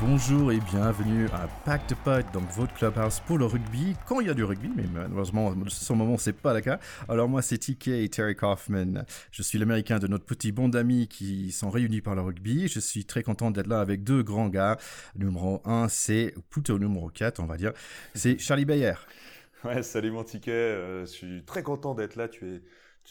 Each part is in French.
Bonjour et bienvenue à Pack de Pot, donc votre clubhouse pour le rugby, quand il y a du rugby, mais malheureusement, en ce moment, c'est pas le cas. Alors moi, c'est TK et Terry Kaufman. Je suis l'américain de notre petit bande d'amis qui sont réunis par le rugby. Je suis très content d'être là avec deux grands gars. Numéro 1, c'est, plutôt numéro 4, on va dire, c'est Charlie Bayer. Ouais, salut mon ticket, euh, je suis très content d'être là. Tu es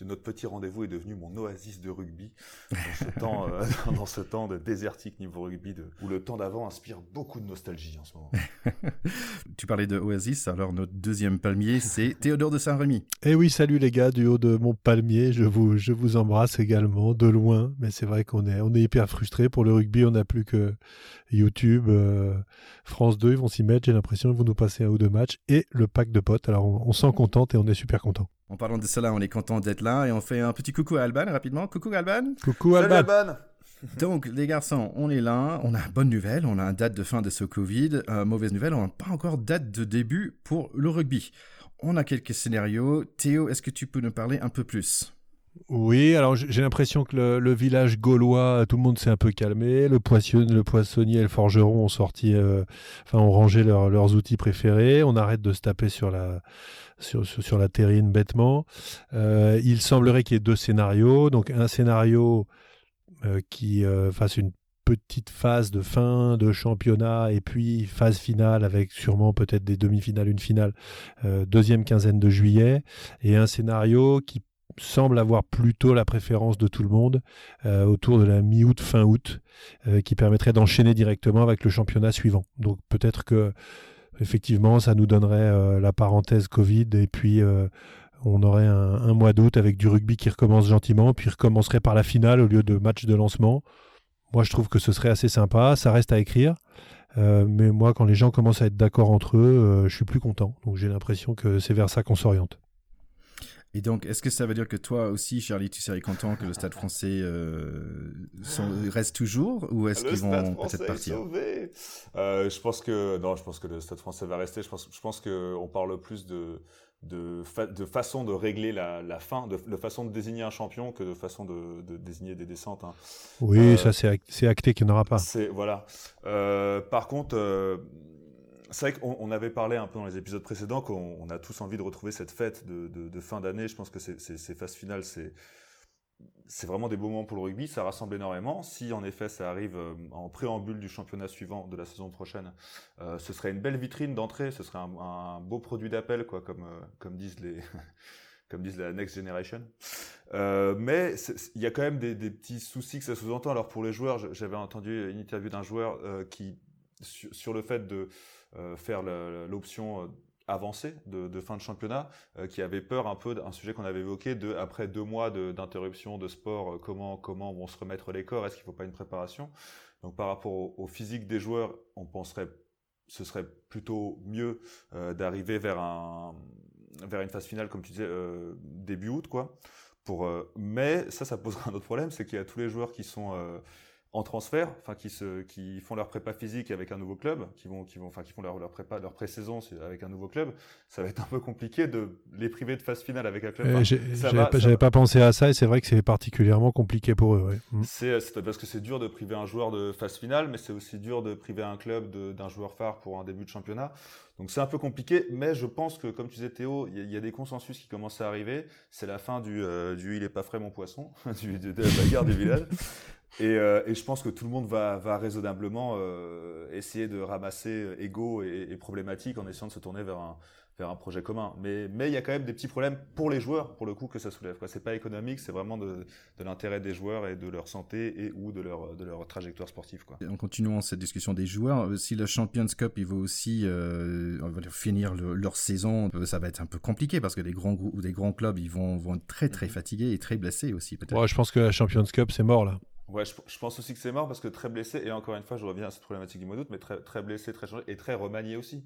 notre petit rendez-vous est devenu mon oasis de rugby dans ce temps, euh, dans ce temps de désertique niveau rugby, de, où le temps d'avant inspire beaucoup de nostalgie en ce moment. tu parlais de oasis, alors notre deuxième palmier, c'est Théodore de Saint-Rémy. Eh oui, salut les gars du haut de mon palmier, je vous, je vous embrasse également de loin, mais c'est vrai qu'on est, on est hyper frustrés pour le rugby, on n'a plus que YouTube, euh, France 2, ils vont s'y mettre, j'ai l'impression, ils vont nous passer un ou deux matchs et le pack de potes. Alors on, on s'en contente et on est super content. En parlant de cela, on est content d'être là et on fait un petit coucou à Alban rapidement. Coucou Alban. Coucou Alban. Donc les garçons, on est là, on a bonne nouvelle, on a une date de fin de ce Covid. Euh, mauvaise nouvelle, on n'a pas encore date de début pour le rugby. On a quelques scénarios. Théo, est-ce que tu peux nous parler un peu plus? Oui, alors j'ai l'impression que le, village gaulois, tout le monde s'est un peu calmé. Le, poissonnier, le poissonnier et le forgeron ont sorti, euh, enfin, ont rangé leurs outils préférés. On arrête de se taper sur la, sur, sur, la terrine bêtement. Euh, il semblerait qu'il y ait deux scénarios. Donc un scénario euh, qui euh, fasse une petite phase de fin de championnat et puis phase finale avec sûrement peut-être des demi-finales, une finale, deuxième quinzaine de juillet, et un scénario qui semble avoir plutôt la préférence de tout le monde autour de la mi-août, fin août, qui permettrait d'enchaîner directement avec le championnat suivant. Donc peut-être que effectivement, ça nous donnerait euh, la parenthèse Covid et puis euh, on aurait un, mois d'août avec du rugby qui recommence gentiment, puis recommencerait par la finale au lieu de match de lancement. Moi, je trouve que ce serait assez sympa. Ça reste à écrire. Euh, mais moi, quand les gens commencent à être d'accord entre eux, je suis plus content. Donc j'ai l'impression que c'est vers ça qu'on s'oriente. Et donc, est-ce que ça veut dire que toi aussi, Charlie, tu serais content que le Stade français euh, reste toujours ou est-ce qu'ils vont peut-être partir? sauvé. Euh, Je pense que non, je pense que le Stade français va rester. Je pense, je pense que on parle plus de de, de façon de régler la, la fin, de, de, façon de désigner un champion que de façon de, de désigner des descentes. Hein. Oui, euh, ça c'est acté qu'il n'y en aura pas. C'est voilà. Euh, par contre euh, c'est vrai qu'on avait parlé un peu dans les épisodes précédents qu'on a tous envie de retrouver cette fête de, fin d'année. Je pense que ces phases finales, c'est vraiment des beaux moments pour le rugby, ça rassemble énormément. Si en effet ça arrive euh, en préambule du championnat suivant de la saison prochaine, euh, ce serait une belle vitrine d'entrée, ce serait un, beau produit d'appel, quoi, comme euh, disent les comme disent la next generation. mais il y a quand même des, petits soucis que ça sous-entend. Alors pour les joueurs, j'avais entendu une interview d'un joueur qui sur, le fait de faire l'option euh, avancée de, fin de championnat, euh, qui avait peur un peu d'un sujet qu'on avait évoqué de après deux mois d'interruption de, sport, comment comment vont se remettre les corps, est-ce qu'il ne faut pas une préparation? Donc par rapport au, physique des joueurs, on penserait ce serait plutôt mieux d'arriver vers un vers une phase finale comme tu disais début août quoi. Pour mais ça ça posera un autre problème, c'est qu'il y a tous les joueurs qui sont en transfert, enfin qui se, qui font leur prépa physique avec un nouveau club, qui vont, qui vont, enfin qui font leur, leur prépa, leur pré-saison avec un nouveau club, ça va être un peu compliqué de les priver de phase finale avec un club. Euh, j'avais pas, pensé à ça et c'est vrai que c'est particulièrement compliqué pour eux. Ouais. Mm. C'est parce que c'est dur de priver un joueur de phase finale, mais c'est aussi dur de priver un club d'un joueur phare pour un début de championnat. Donc c'est un peu compliqué, mais je pense que comme tu disais Théo, il y, a des consensus qui commencent à arriver. C'est la fin du, euh, du il est pas frais mon poisson, du, de, de la bagarre du village. Et, euh, et, je pense que tout le monde va, va raisonnablement euh, essayer de ramasser égaux et, et, problématiques en essayant de se tourner vers un, vers un projet commun. Mais mais il y a quand même des petits problèmes pour les joueurs, pour le coup, que ça soulève. Quoi. C'est pas économique, c'est vraiment de, de l'intérêt des joueurs et de leur santé et ou de leur de leur trajectoire sportive. Quoi. En continuant cette discussion des joueurs, si le Champions Cup il va aussi euh, on va dire, finir leur saison, ça va être un peu compliqué parce que des grands groupes ou des grands clubs ils vont vont être très très mhm. fatigués et très blessés aussi peut-être. Ouais, je pense que la Champions Cup c'est mort là. Ouais, je, pense aussi que c'est mort parce que très blessé, et encore une fois, je reviens à cette problématique du mois d'août, mais très, très blessé, très changé, et très remanié aussi.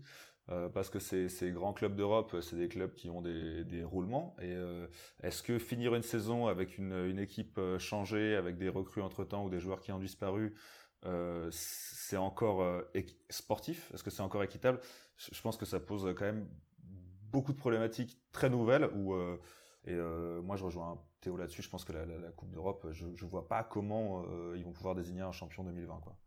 Euh, parce que ces, ces grands clubs d'Europe, c'est des clubs qui ont des, roulements. Et euh, est-ce que finir une saison avec une, équipe euh, changée, avec des recrues entre-temps ou des joueurs qui ont disparu, c'est encore sportif? Est-ce que c'est encore équitable? Je pense que ça pose quand même beaucoup de problématiques très nouvelles où et moi, je rejoins Théo là-dessus. Je pense que la, la, Coupe d'Europe, je ne vois pas comment euh, ils vont pouvoir désigner un champion 2020. Quoi.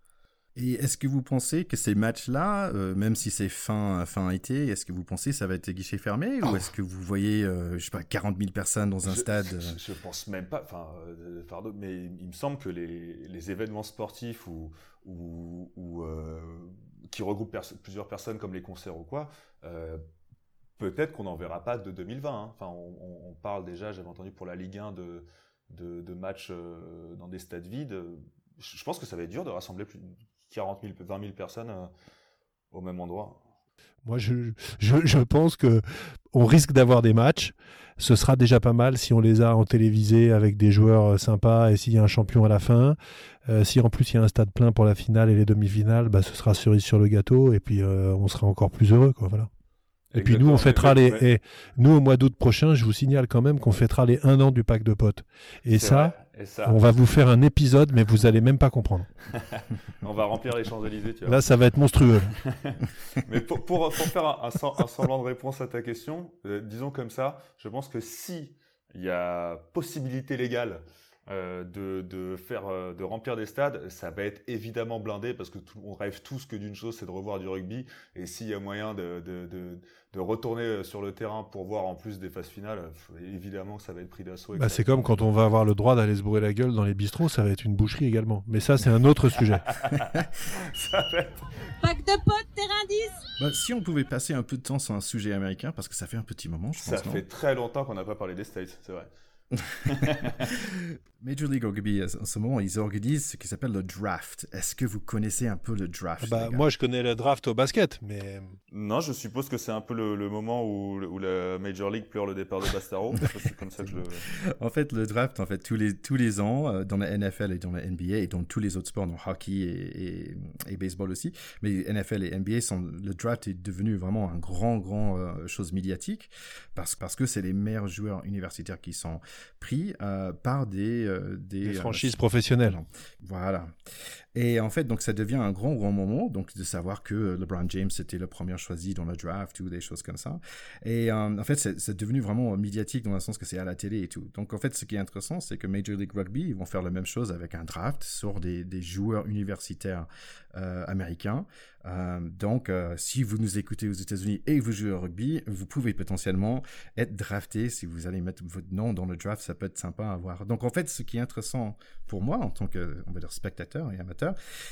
Et est-ce que vous pensez que ces matchs-là, euh, même si c'est fin, fin été, est-ce que vous pensez que ça va être guichet fermé ou oh. est-ce que vous voyez, euh, je sais pas, 40 000 personnes dans un stade je, ne pense même pas, enfin, mais il me semble que les, les événements sportifs ou, ou, qui regroupent plusieurs personnes comme les concerts ou quoi, peut-être qu'on n'en verra pas de 2020. Hein. Enfin, on, parle déjà, j'avais entendu pour la Ligue 1 de, de, de matchs dans des stades vides. Je pense que ça va être dur de rassembler plus, 40 000, 20 000 personnes euh, au même endroit. Moi, je, pense que on risque d'avoir des matchs. Ce sera déjà pas mal si on les a en télévisé avec des joueurs euh, sympas et s'il y a un champion à la fin. Euh, si en plus il y a un stade plein pour la finale et les demi-finales, bah, ce sera cerise sur le gâteau et puis on sera encore plus heureux. Voilà. Et puis nous, on fêtera les. Et nous, au mois d'août prochain, je vous signale quand même qu'on fêtera les un an du pack de potes. Et ça, on va vous faire un épisode, mais vous allez même pas comprendre. on va remplir les Champs-Élysées. Là, ça va être monstrueux. mais pour, pour, faire un, un, semblant de réponse à ta question, euh, disons comme ça, je pense que si il y a possibilité légale euh, de, de, faire, euh, de remplir des stades, ça va être évidemment blindé parce que tout, on rêve tous que d'une chose, c'est de revoir du rugby. Et s'il y a moyen de, de, de, retourner euh, sur le terrain pour voir en plus des phases finales, évidemment que ça va être pris d'assaut. Bah c'est comme quand on va avoir le droit d'aller se bourrer la gueule dans les bistrots, ça va être une boucherie également. Mais ça, c'est un autre sujet. ça va être... Pack de potes, terrain 10 bah, Si on pouvait passer un peu de temps sur un sujet américain, parce que ça fait un petit moment, je pense. Ça fait très longtemps qu'on n'a pas parlé des States, c'est vrai. Major League Rugby, en ce moment, ils organisent ce qui s'appelle le draft. Est-ce que vous connaissez un peu le draft bah, Moi, je connais le draft au basket, mais... Non, je suppose que c'est un peu le, moment où, où, la Major League pleure le départ de Bastaro. c'est comme ça que je En fait, le draft, en fait, tous les, tous les ans, euh, dans la NFL et dans la NBA, et dans tous les autres sports, dans hockey et, et, baseball aussi, mais NFL et NBA, sont, le draft est devenu vraiment un grand, grand euh, chose médiatique, parce, parce que c'est les meilleurs joueurs universitaires qui sont pris euh, par des euh, des, euh, franchises professionnelles. Voilà. Et en fait, donc ça devient un grand, grand moment, donc de savoir que LeBron James était le premier choisi dans le draft ou des choses comme ça. Et euh, en fait, c'est devenu vraiment médiatique dans le sens que c'est à la télé et tout. Donc en fait, ce qui est intéressant, c'est que Major League Rugby, ils vont faire la même chose avec un draft sur des, des joueurs universitaires euh, américains. Euh, donc, euh, si vous nous écoutez aux États-Unis et vous jouez au rugby, vous pouvez potentiellement être drafté. Si vous allez mettre votre nom dans le draft, ça peut être sympa à voir. Donc, en fait, ce qui est intéressant pour moi en tant que, on va dire, spectateur et amateur,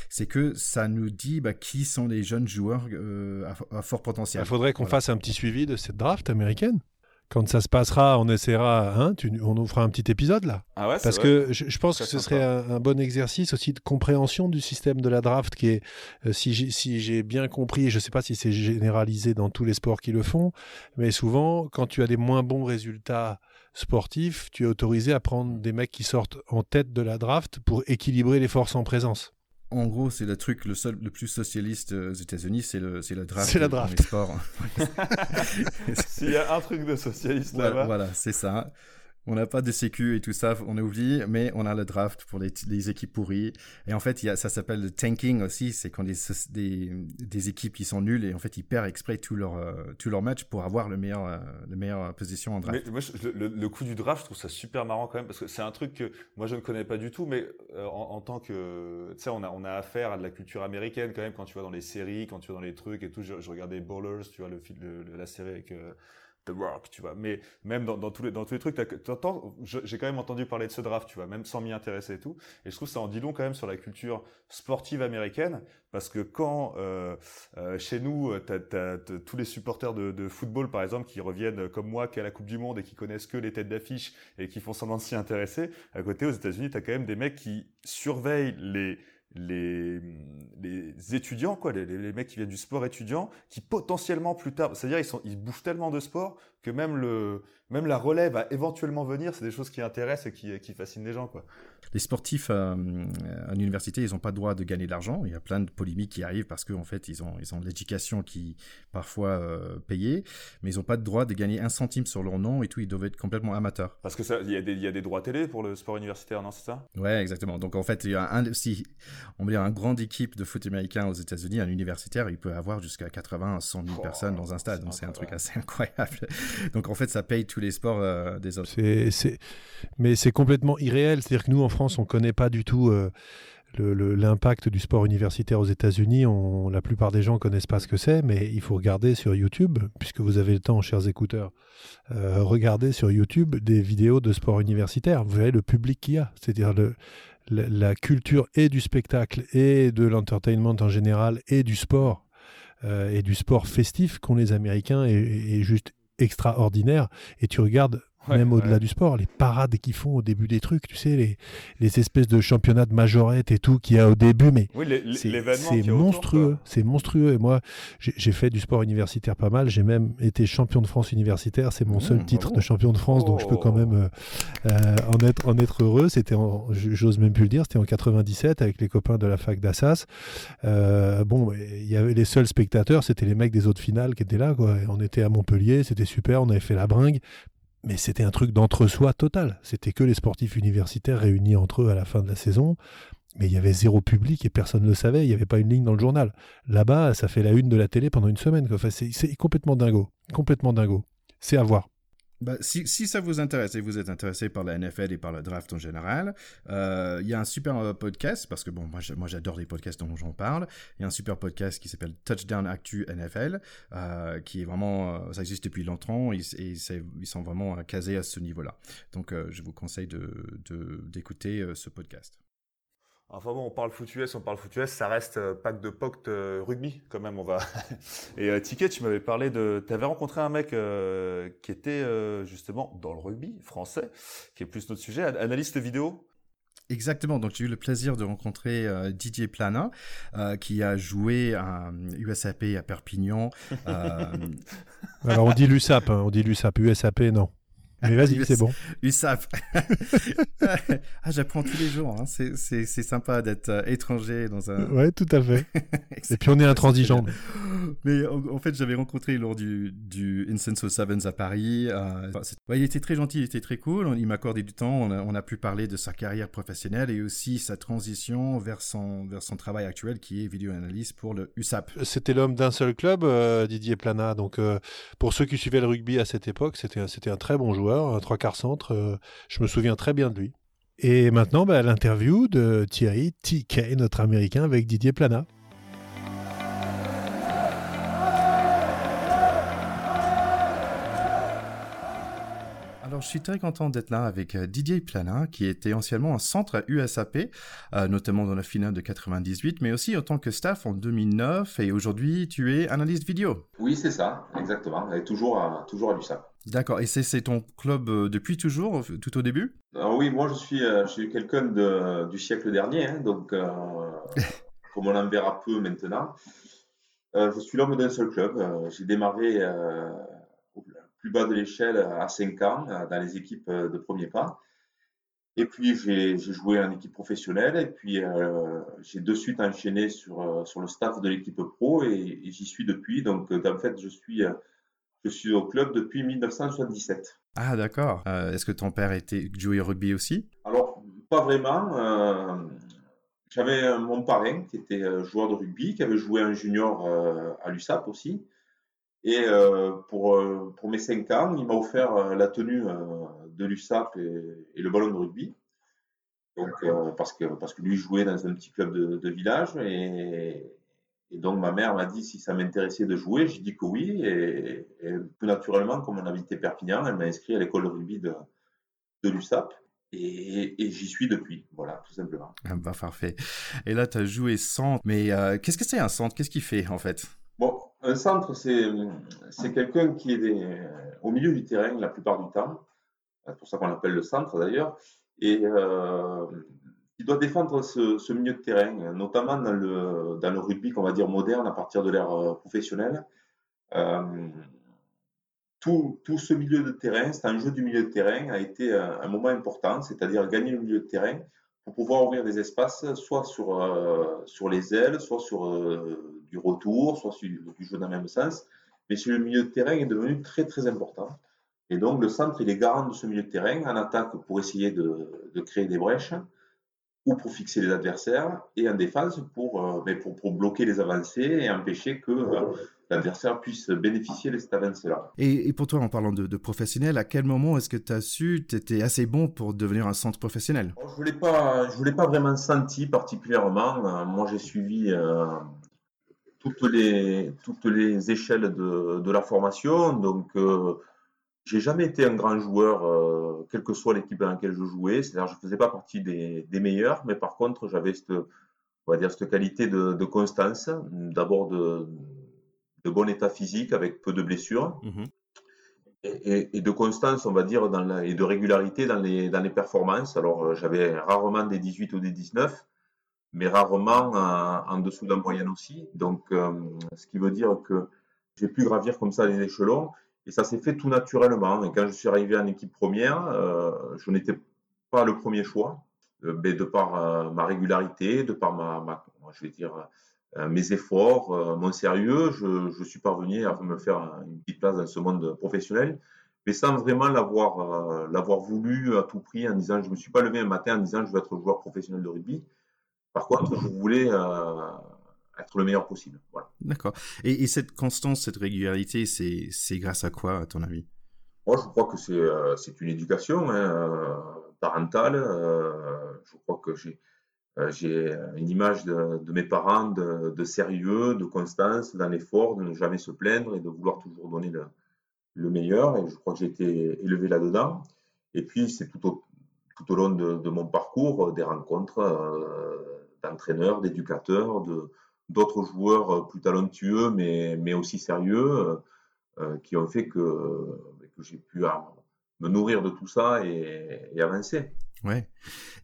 c'est que ça nous dit bah, qui sont les jeunes joueurs euh, à, fort potentiel. Il faudrait qu'on fasse un petit suivi de cette draft américaine. Quand ça se passera, on essaiera, hein, on nous fera un petit épisode là. Ah ouais, Parce que je, pense que ce serait un, bon exercice aussi de compréhension du système de la draft qui est, euh, si j'ai bien compris, je ne sais pas si c'est généralisé dans tous les sports qui le font, mais souvent, quand tu as des moins bons résultats sportifs, tu es autorisé à prendre des mecs qui sortent en tête de la draft pour équilibrer les forces en présence en gros, c'est le truc le, seul, le plus socialiste aux États-Unis, c'est le, c'est le draft. C'est la draft. S'il y a un truc de socialiste là-bas. Voilà, c'est ça. On n'a pas de sécu et tout ça, on a oublié, mais on a le draft pour les, équipes pourries. Et en fait, ça s'appelle le tanking aussi, c'est quand des, des, équipes qui sont nulles et en fait ils perdent exprès tout leur, euh, pour avoir le meilleur, euh, le meilleure position en draft. Mais moi, le, coup du draft, je trouve ça super marrant quand même parce que c'est un truc que moi je ne connais pas du tout, mais euh, en, tant que, tu sais, on a, affaire à de la culture américaine quand même quand tu vas dans les séries, quand tu vas dans les trucs et tout. Je, regardais Ballers, tu vois, le, le la série avec The Rock, tu vois. Mais même dans, tous, les, trucs, j'ai quand même entendu parler de ce draft, tu vois, même sans m'y intéresser et tout. Et je trouve ça en dit long quand même sur la culture sportive américaine, parce que quand euh, euh, chez nous, t'as as, tous les supporters de, de, football, par exemple, qui reviennent comme moi, qui à la Coupe du Monde et qui connaissent que les têtes d'affiche et qui font semblant de s'y intéresser, à côté aux États-Unis, t'as quand même des mecs qui surveillent les les, les étudiants, quoi, les, les, mecs qui viennent du sport étudiant, qui potentiellement plus tard, c'est-à-dire ils, sont, ils bouffent tellement de sport que même, le, même la relève va éventuellement venir, c'est des choses qui intéressent et qui, qui fascinent les gens. Quoi. Les sportifs euh, à l'université, ils n'ont pas le droit de gagner de l'argent. Il y a plein de polémiques qui arrivent parce qu'en en fait, ils ont, ils ont l'éducation qui parfois euh, payée, mais ils n'ont pas le droit de gagner un centime sur leur nom et tout. Ils doivent être complètement amateurs. Parce que il y, a des, y a des droits télé pour le sport universitaire, non C'est ça? Ouais, exactement. Donc en fait, il y a un, si on veut dire, une grande équipe de foot américain aux États-Unis, un universitaire, il peut avoir jusqu'à 80 à 100 000 personnes dans un stade. Donc c'est un truc assez incroyable. Donc en fait, ça paye tous les sports euh, des autres. Mais c'est complètement irréel. C'est-à-dire que nous, en France, on ne connaît pas du tout euh, l'impact du sport universitaire aux États-Unis, la plupart des gens connaissent pas ce que c'est, mais il faut regarder sur YouTube, puisque vous avez le temps, chers écouteurs, euh, regardez sur YouTube des vidéos de sport universitaire. Vous voyez le public qu'il y a, c'est-à-dire la, culture et du spectacle et de l'entertainment en général et du sport euh, et du sport festif qu'ont les Américains est juste extraordinaire. Et tu regardes même au-delà du sport, les parades qu'ils font au début des trucs, tu sais, les, les espèces de championnats de majorette et tout qu'il y a au début, mais c'est monstrueux, c'est monstrueux. Et moi, j'ai fait du sport universitaire pas mal, j'ai même été champion de France universitaire, c'est mon seul mmh, titre de champion de France, donc je peux quand même euh, euh, en, être, en être heureux. C'était, j'ose même plus le dire, c'était en 97 avec les copains de la fac d'Assas. Euh, bon, il y avait les seuls spectateurs, c'était les mecs des autres finales qui étaient là, quoi. on était à Montpellier, c'était super, on avait fait la bringue mais c'était un truc d'entre-soi total. C'était que les sportifs universitaires réunis entre eux à la fin de la saison. Mais il y avait zéro public et personne ne le savait. Il n'y avait pas une ligne dans le journal. Là-bas, ça fait la une de la télé pendant une semaine. Enfin, c'est complètement dingo. Complètement dingo. C'est à voir. Bah, si, si, ça vous intéresse et vous êtes intéressé par la NFL et par le draft en général, euh, il y a un super euh, podcast, parce que bon, moi j'adore les podcasts dont j'en parle. Il y a un super podcast qui s'appelle Touchdown Actu NFL, euh, qui est vraiment, ça existe depuis longtemps et, ils sont vraiment casés à ce niveau-là. Donc je vous conseille d'écouter de, ce podcast. Enfin bon, on parle foot US, on parle foot US, ça reste euh, pack de POCT euh, rugby quand même, on va. Et euh, Ticket, tu m'avais parlé de, tu avais rencontré un mec qui était justement dans le rugby français, qui est plus notre sujet, analyste vidéo. Exactement, donc j'ai eu le plaisir de rencontrer Didier Plana, qui a joué à USAP à Perpignan. Alors on dit l'USAP, hein, on dit l'USAP, USAP non. Mais vas-y, c'est bon. USAP. ah, j'apprends tous les jours. Hein. C'est sympa d'être euh, étranger dans un. Ouais, tout à fait. Et puis on est intransigeant. Mais en, fait, j'avais rencontré lors du, du Incense Sevens à Paris. Euh, il était très gentil, il était très cool. Il m'a accordé du temps. On a, on a, pu parler de sa carrière professionnelle et aussi sa transition vers son, vers son travail actuel qui est vidéo analyste pour le USAP. C'était l'homme d'un seul club, euh, Didier Plana. Donc, pour ceux qui suivaient le rugby à cette époque, c'était un très bon joueur un trois quarts centre. Euh, je me souviens très bien de lui. Et maintenant, bah, l'interview de Thierry TK, notre Américain, avec Didier Plana. Je suis très content d'être là avec euh, Didier Plana, qui était anciennement un centre à USAP, euh, notamment dans la finale de 98, mais aussi en tant que staff en 2009. Et aujourd'hui, tu es analyste vidéo. Oui, c'est ça, exactement. Et toujours à, toujours à l'USAP. D'accord. Et c'est ton club euh, depuis toujours, tout au début? Oui, moi, je suis, je suis quelqu'un du siècle dernier, hein, donc comme on en verra peu maintenant. je suis l'homme d'un seul club. J'ai démarré plus bas de l'échelle à 5 ans euh, dans les équipes euh, de premier pas. Et puis j'ai joué en équipe professionnelle et puis euh, j'ai de suite enchaîné sur, sur le staff de l'équipe pro et, j'y suis depuis. Donc en fait je suis, je suis au club depuis 1977. Ah d'accord. Est-ce que ton père était joué au rugby aussi? Alors pas vraiment. J'avais mon parrain qui était joueur de rugby, qui avait joué en junior à l'USAP aussi. Et euh, pour, euh, pour mes 5 ans, il m'a offert euh, la tenue de l'USAP et, le ballon de rugby. Donc, parce, que, parce que lui jouait dans un petit club de, de village. Et, et, donc, ma mère m'a dit si ça m'intéressait de jouer. J'ai dit que oui. Et, tout naturellement, comme on habitait Perpignan, elle m'a inscrit à l'école de rugby de, de l'USAP. Et, j'y suis depuis, voilà, tout simplement. Ah bah, parfait. Et là, tu as joué centre, mais qu'est-ce que c'est un centre? Qu'est-ce qu'il fait en fait? Un centre, c'est quelqu'un qui est au milieu du terrain la plupart du temps. C'est pour ça qu'on l'appelle le centre d'ailleurs. Et euh, qui doit défendre ce, milieu de terrain, notamment dans le, rugby qu'on va dire moderne à partir de l'ère euh, professionnelle. Euh, tout, tout, ce milieu de terrain, c'est un jeu du milieu de terrain, a été un, moment important, c'est-à-dire gagner le milieu de terrain pour pouvoir ouvrir des espaces, soit sur, euh, sur les ailes, soit sur euh, du retour, soit sur du jeu dans le même sens. Mais sur le milieu de terrain est devenu très très important. Et donc le centre, il est garant de ce milieu de terrain en attaque pour essayer de, de créer des brèches ou pour fixer les adversaires et en défense pour, euh, pour, pour, bloquer les avancées et empêcher que l'adversaire puisse bénéficier de cette avancée-là. Et, pour toi, en parlant de, professionnel, à quel moment est-ce que tu as su tu étais assez bon pour devenir un centre professionnel? Je ne voulais, pas, je voulais pas vraiment senti particulièrement. moi, j'ai suivi toutes, les, toutes les échelles de, de la formation. Donc, j'ai jamais été un grand joueur, euh, quelle que soit l'équipe dans laquelle je jouais. C'est-à-dire, je faisais pas partie des, des, meilleurs, mais par contre, j'avais cette, on va dire, cette qualité de, de constance. D'abord de, de, bon état physique avec peu de blessures. Mmh et, et, de constance, on va dire, dans la, et de régularité dans les, dans les performances. Alors, euh, j'avais rarement des 18 ou des 19, mais rarement en, en dessous d'un moyenne aussi. Donc, euh, ce qui veut dire que j'ai pu gravir comme ça les échelons. Et ça s'est fait tout naturellement. Et quand je suis arrivé en équipe première, euh, je n'étais pas le premier choix, euh, mais de par ma régularité, de par ma, je vais dire, mes efforts, mon sérieux, je, je, suis parvenu à me faire une petite place dans ce monde professionnel, mais sans vraiment l'avoir l'avoir voulu à tout prix en disant je me suis pas levé un matin en disant je veux être joueur professionnel de rugby. Par contre, je voulais être le meilleur possible. Voilà. D'accord. Et, cette constance, cette régularité, c'est grâce à quoi, à ton avis? Moi, je crois que c'est euh, une éducation hein, euh, parentale. Euh, je crois que j'ai j'ai une image de, mes parents de, sérieux, de constance, d'un effort, de ne jamais se plaindre et de vouloir toujours donner le, le meilleur. Et je crois que j'ai été élevé là-dedans. Et puis, c'est tout au, long de, mon parcours des rencontres d'entraîneurs, d'éducateurs, d'autres joueurs euh, plus talentueux, mais, aussi sérieux, euh, euh, qui ont fait que j'ai pu me nourrir de tout ça et, avancer. Ouais.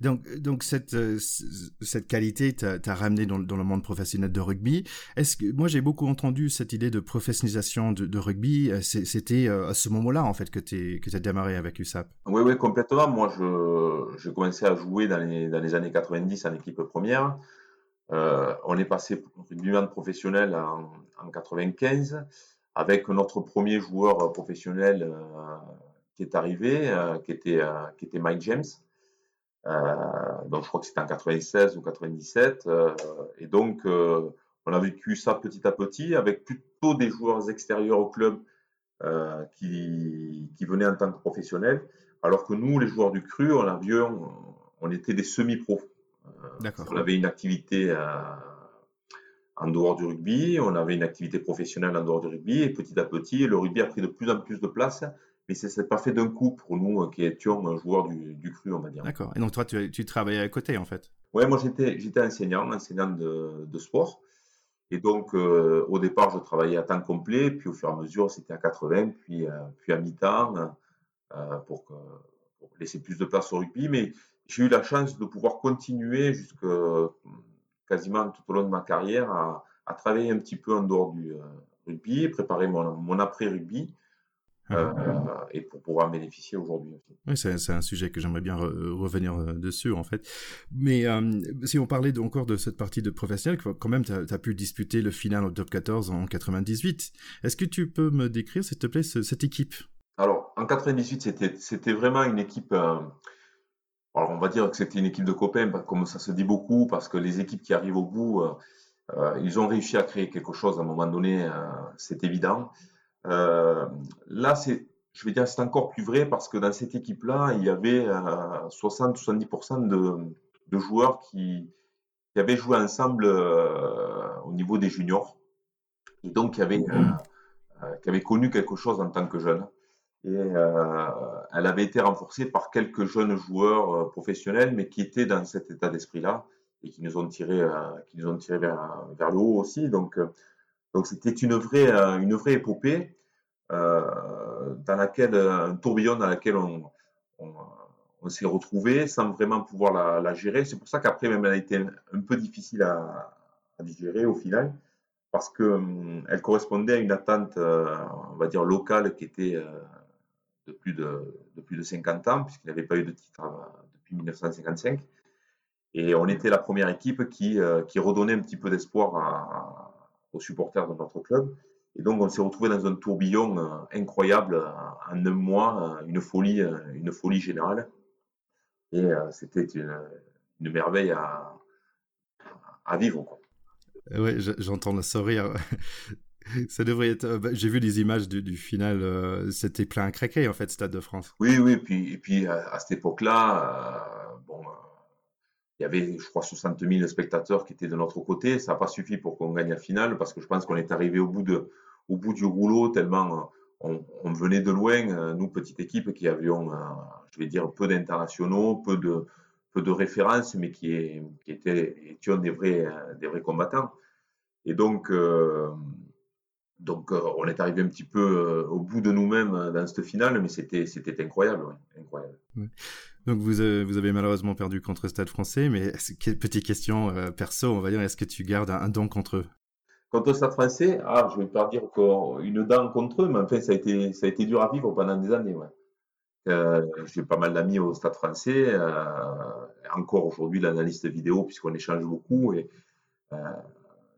Donc, donc cette, cette qualité t'a ramené dans, dans, le monde professionnel de rugby. Est-ce que moi j'ai beaucoup entendu cette idée de professionnalisation de, rugby. C'était à ce moment-là en fait que tu que as démarré avec USAP. Oui, oui, complètement. Moi, j'ai commencé à jouer dans les, dans les années 90 en équipe première. Euh, on est passé rugbyman professionnel en, en 95 avec notre premier joueur professionnel euh, qui est arrivé, euh, qui, était, qui était Mike James. Donc je crois que c'était en 96 ou 97. et donc on a vécu ça petit à petit avec plutôt des joueurs extérieurs au club qui, qui, venaient en tant que professionnels, alors que nous, les joueurs du cru, on, on, on était des semi-pros. On avait une activité euh, en dehors du rugby, on avait une activité professionnelle en dehors du rugby, et petit à petit, le rugby a pris de plus en plus de place, mais ce n'est pas fait d'un coup pour nous euh, qui étions joueurs du, du cru, on va dire. D'accord. Et donc toi, tu, tu travaillais à côté, en fait? Oui, moi j'étais, j'étais enseignant, enseignant de, de sport. Et donc, euh, au départ, je travaillais à temps complet, puis au fur et à mesure, c'était à 80, puis, puis à mi-temps, pour, pour, laisser plus de place au rugby. Mais j'ai eu la chance de pouvoir continuer jusque quasiment tout au long de ma carrière à, travailler un petit peu en dehors du euh, rugby, préparer mon, après-rugby. Ah. Euh, et pour pouvoir bénéficier aujourd'hui aussi. Oui, c'est un sujet que j'aimerais bien revenir euh, dessus en fait. Mais si on parlait encore de cette partie de professionnel, quand même, tu as, pu disputer le final au top 14 en 98. Est-ce que tu peux me décrire, s'il te plaît, cette équipe? Alors, en 98, c'était vraiment une équipe alors on va dire que c'était une équipe de copains, comme ça se dit beaucoup, parce que les équipes qui arrivent au bout, euh, euh, ils ont réussi à créer quelque chose à un moment donné, euh, c'est évident. Là, c'est, je vais dire, c'est encore plus vrai parce que dans cette équipe-là, il y avait 60-70% de, de, joueurs qui, qui, avaient joué ensemble au niveau des juniors, et donc qui avaient, qui avaient connu quelque chose en tant que jeunes. Et euh, elle avait été renforcée par quelques jeunes joueurs euh, professionnels, mais qui étaient dans cet état d'esprit-là et qui nous ont tiré, euh, qui nous ont tiré vers, vers le haut aussi. Donc, donc c'était une vraie, une vraie épopée dans laquelle un tourbillon dans laquelle on, s'est retrouvé sans vraiment pouvoir la, gérer. C'est pour ça qu'après même elle a été un, peu difficile à, à digérer au final parce que hum, elle correspondait à une attente, on va dire locale, qui était de plus de, de plus de 50 ans, puisqu'il n'avait pas eu de titre euh, depuis 1955. Et on était la première équipe qui, euh, qui redonnait un petit peu d'espoir aux supporters de notre club. Et donc, on s'est retrouvé dans un tourbillon euh, incroyable en un mois, une folie, une folie générale. Et c'était une, une, merveille à, à vivre. Oui, j'entends le sourire. Ça devrait être. Euh, bah, j'ai vu les images du, final. Euh, c'était plein à craquer en fait, Stade de France. Oui, oui. Puis, et puis à, cette époque-là, il y avait, je crois, 60 000 spectateurs qui étaient de notre côté. Ça n'a pas suffi pour qu'on gagne la finale parce que je pense qu'on est arrivé au bout du rouleau tellement on, on venait de loin. Nous, petite équipe, qui avions, je vais dire, peu d'internationaux, peu de références, mais qui, étaient, étions des vrais, combattants. Et donc, euh, euh, on est arrivé un petit peu euh, au bout de nous-mêmes dans cette finale, mais c'était, c'était incroyable. incroyable. Donc vous, vous avez malheureusement perdu contre Stade français, mais petite question perso, on va dire, est-ce que tu gardes un, don contre eux? Contre Stade français, ah, je ne vais pas dire qu'une dent contre eux, mais enfin, ça a été, ça a été dur à vivre pendant des années. Ouais. j'ai pas mal d'amis au Stade français, encore aujourd'hui l'analyste vidéo, puisqu'on échange beaucoup. Et,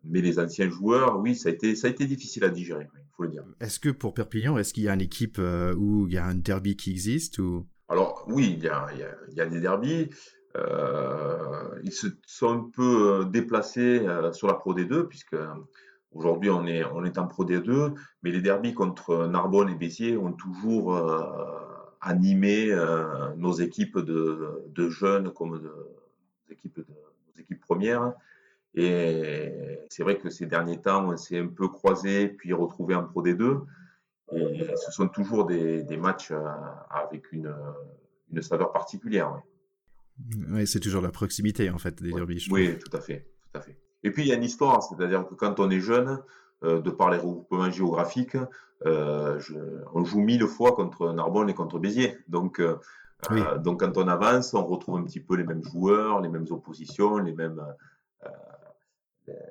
mais les anciens joueurs, oui, ça a été, ça a été difficile à digérer, il faut le dire. Est-ce que pour Perpignan, est-ce qu'il y a une équipe euh, où il y a un derby qui existe ou... Alors oui, il y a, des derbys. Euh, ils se sont un peu euh, déplacés sur la Pro D2, puisque aujourd'hui on est, en Pro D2, mais les derbys contre Narbonne et Béziers ont toujours animé nos équipes de, jeunes comme de, équipes nos équipes premières. Et c'est vrai que ces derniers temps, on s'est un peu croisé, puis retrouvé en Pro D2. Et ce sont toujours des, des matchs euh, avec une, une saveur particulière. Oui, c'est toujours la proximité, en fait, des derbys. Oui, tout à fait, tout à fait. Et puis, il y a une histoire, c'est-à-dire que quand on est jeune, euh, de par les regroupements géographiques, euh, on joue mille fois contre Narbonne et contre Béziers. Donc, euh, donc, quand on avance, on retrouve un petit peu les mêmes joueurs, les mêmes oppositions, les mêmes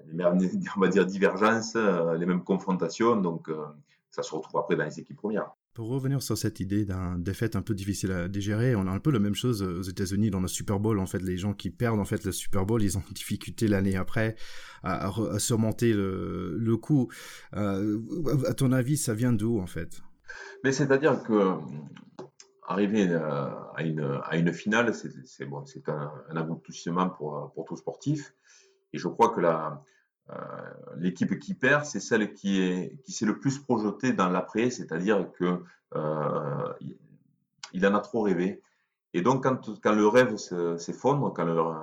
les mêmes, on va dire, divergences, euh, les mêmes confrontations. Donc, euh, ça se retrouve après dans les équipes premières. Pour revenir sur cette idée d'un défaite un peu difficile à digérer, on a un peu la même chose aux États-Unis dans le Super Bowl. En fait, les gens qui perdent en fait le Super Bowl, ils ont difficulté l'année après à, surmonter le, coup. Euh, à ton avis, ça vient d'où en fait? Mais c'est-à-dire que arriver à une, à une finale, c'est bon, un, un aboutissement pour, pour tout sportif. Et je crois que la, euh, l'équipe qui perd, c'est celle qui est qui s'est le plus projetée dans l'après, c'est-à-dire que euh, il en a trop rêvé. Et donc quand, quand le rêve s'effondre, quand, euh,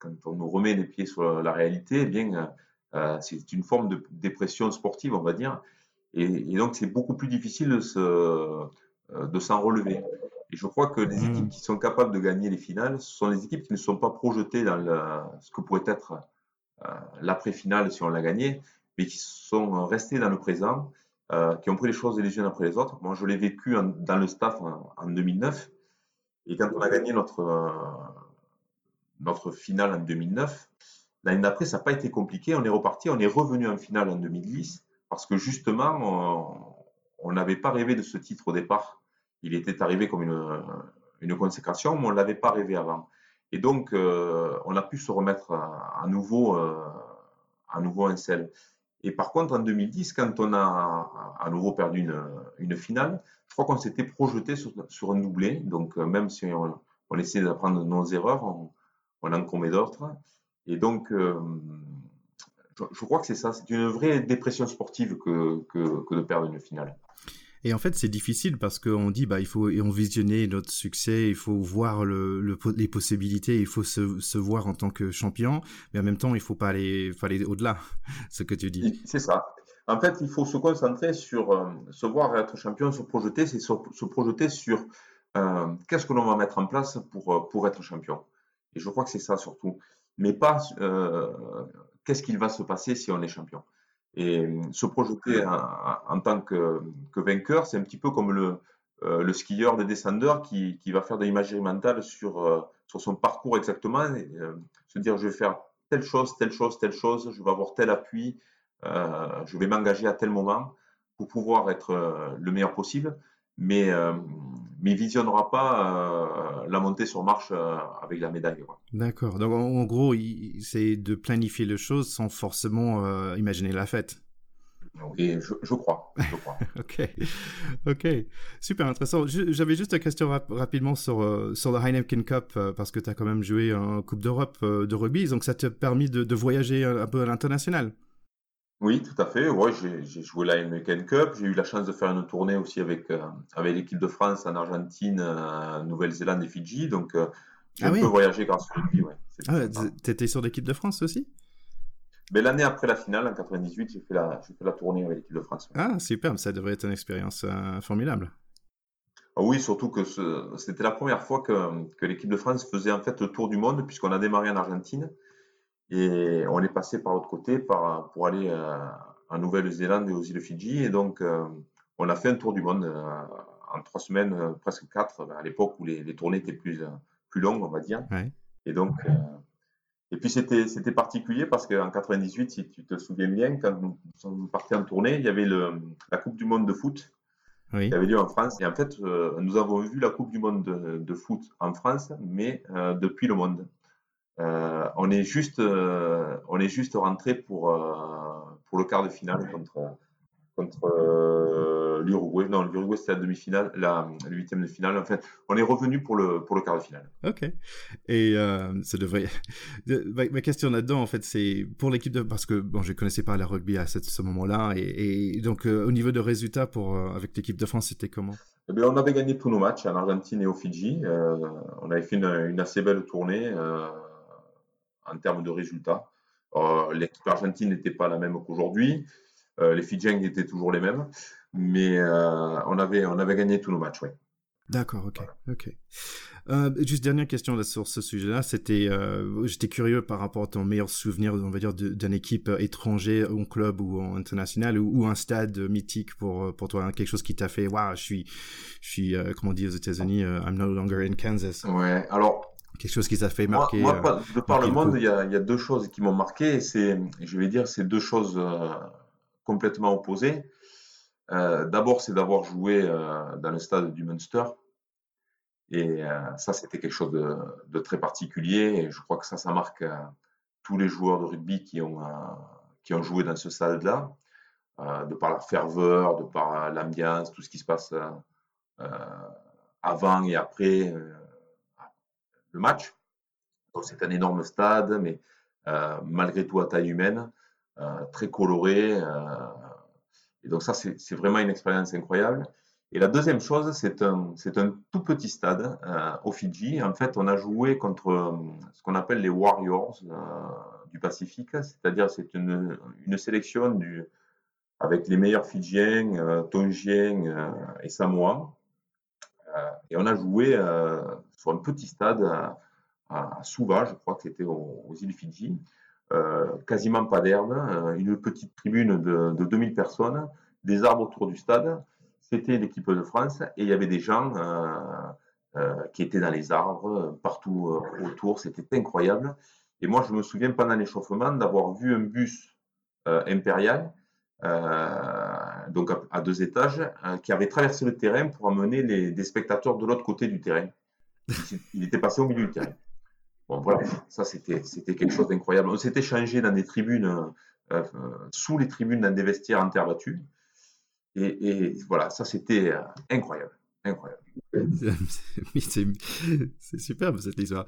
quand on nous remet les pieds sur la réalité, eh bien euh, c'est une forme de dépression sportive, on va dire. Et, et donc c'est beaucoup plus difficile de se de s'en relever. Et je crois que les mmh. équipes qui sont capables de gagner les finales, ce sont les équipes qui ne sont pas projetées dans ce que pourrait être euh, l'après-finale si on l'a gagné, mais qui sont restés dans le présent, euh, qui ont pris les choses les unes après les autres. Moi, je l'ai vécu dans le staff en, 2009. Et quand on a gagné notre, euh, notre finale en 2009, l'année d'après, ça n'a pas été compliqué. On est reparti, on est revenu en finale en 2010, parce que justement, on n'avait pas rêvé de ce titre au départ. Il était arrivé comme une, une consécration, mais on ne l'avait pas rêvé avant. Et donc, euh, on a pu se remettre à, nouveau, euh, à nouveau un sel. Et par contre, en 2010, quand on a à nouveau perdu une, finale, je crois qu'on s'était projeté sur, un doublé. Donc, euh, même si on, on essayait d'apprendre nos erreurs, on, en commet d'autres. Et donc, je, crois que c'est ça. C'est une vraie dépression sportive que de perdre une finale. Et en fait, c'est difficile parce qu'on dit, bah, il faut et on visionner notre succès, il faut voir le, les possibilités, il faut se, voir en tant que champion, mais en même temps, il faut pas aller, au-delà, ce que tu dis. C'est ça. En fait, il faut se concentrer sur euh, se voir être champion, se projeter, c'est se, projeter sur euh, qu'est-ce que l'on va mettre en place pour, euh, pour être champion. Et je crois que c'est ça surtout. Mais pas qu'est-ce qu'il va se passer si on est champion. Et euh, se projeter en, tant que, que vainqueur, c'est un petit peu comme le, euh, le skieur, le descendeur qui, qui va faire de l'imagerie mentale sur, euh, sur son parcours exactement, et, se dire je vais faire telle chose, telle chose, telle chose, je vais avoir tel appui, je vais m'engager à tel moment pour pouvoir être le meilleur possible. Mais, euh, mais il visionnera pas euh, la montée sur marche euh, avec la médaille. D'accord. Donc en, gros, c'est de planifier les choses sans forcément imaginer la fête. Oui, je, crois. Je crois. ok, ok, super intéressant. J'avais juste une question rapidement sur sur le Heineken Cup parce que tu as quand même joué en Coupe d'Europe de rugby, donc ça t'a permis de, de voyager un peu à l'international? Oui, tout à fait. Ouais, j'ai joué la American Cup. J'ai eu la chance de faire une tournée aussi avec, euh, avec l'équipe de France en Argentine, euh, Nouvelle-Zélande et Fidji. Donc, euh, j'ai ah un peu voyagé grâce au rugby. Ouais. Ah, t'étais sur l'équipe de France aussi? Mais l'année après la finale, en 98, j'ai fait, la, fait la tournée avec l'équipe de France. Ah, super. Ça devrait être une expérience formidable. Ah oui, surtout que c'était la première fois que, que l'équipe de France faisait en fait le tour du monde, puisqu'on a démarré en Argentine. Et on est passé par l'autre côté par, pour aller euh, en Nouvelle-Zélande et aux îles Fidji. Et donc, euh, on a fait un tour du monde euh, en trois semaines, presque quatre, à l'époque où les, les, tournées étaient plus, plus longues, on va dire. Et donc, et puis c'était c'était particulier parce qu'en 98, si tu te souviens bien, quand nous sommes partis en tournée, il y avait le, la Coupe du Monde de foot oui. qui avait lieu en France. Et en fait, nous avons vu la Coupe du Monde de, de foot en France, mais depuis le monde. Euh, on est juste, euh, on est juste rentré pour euh, pour le quart de finale contre contre l'Uruguay. Non, l'Uruguay c'était la demi-finale, la, huitième de finale. En fait, on est revenu pour le pour le quart de finale. Ok. Et ça devrait. ma, question là-dedans, en fait, c'est pour l'équipe de parce que bon, je connaissais pas la rugby à ce moment-là, et, donc au niveau de résultats pour avec l'équipe de France, c'était comment? Eh bien, on avait gagné tous nos matchs en Argentine et au Fidji. on avait fait une, une assez belle tournée en termes de résultats. Euh, l'équipe argentine n'était pas la même qu'aujourd'hui. Euh, les Fidjiens étaient toujours les mêmes. Mais euh, on, avait, on avait gagné tous nos matchs, oui. D'accord, ok, ok. juste dernière question sur ce sujet-là, c'était, j'étais curieux par rapport à ton meilleur souvenir, on va dire, d'une équipe étrangère, un club ou international, ou, un stade mythique pour pour toi, hein, quelque chose qui t'a fait, waouh, je suis, je suis, comment on dit aux États-Unis, I'm no longer in Kansas. Ouais, alors Quelque chose qui t'a fait marquer. Moi, moi euh, de par le monde, il y, a, il y, a, deux choses qui m'ont marqué. C'est, je vais dire, c'est deux choses euh, complètement opposées. Euh, d'abord, c'est d'avoir joué euh, dans le stade du Munster. Et euh, ça, c'était quelque chose de, de, très particulier. Et je crois que ça, ça marque tous les joueurs de rugby qui ont, qui ont joué dans ce stade-là, de par la ferveur, de par l'ambiance, tout ce qui se passe avant et après match. c'est un énorme stade, mais euh, malgré tout à taille humaine, euh, très coloré. Euh, et donc ça, c'est vraiment une expérience incroyable. Et la deuxième chose, c'est un, un tout petit stade au Fidji. En fait, on a joué contre ce qu'on appelle les Warriors du Pacifique, c'est-à-dire c'est une, une, sélection avec les meilleurs Fidjiens, Tongiens et Samoa. Et on a joué sur un petit stade à, Suva, je crois que c'était aux, îles Fidji. Euh, quasiment pas d'herbe, euh, une petite tribune de, de, 2000 personnes, des arbres autour du stade. C'était l'équipe de France et il y avait des gens euh, euh qui étaient dans les arbres partout autour. C'était incroyable. Et moi, je me souviens pendant l'échauffement d'avoir vu un bus impérial, donc à, deux étages, qui avait traversé le terrain pour amener des spectateurs de l'autre côté du terrain. Il était passé au milieu du terrain. Bon, voilà, ça c'était quelque chose d'incroyable. On s'était changé dans des tribunes, euh, sous les tribunes, dans des vestiaires en terre battue. Et, et voilà, ça c'était euh, incroyable. Incroyable. c'est superbe cette histoire.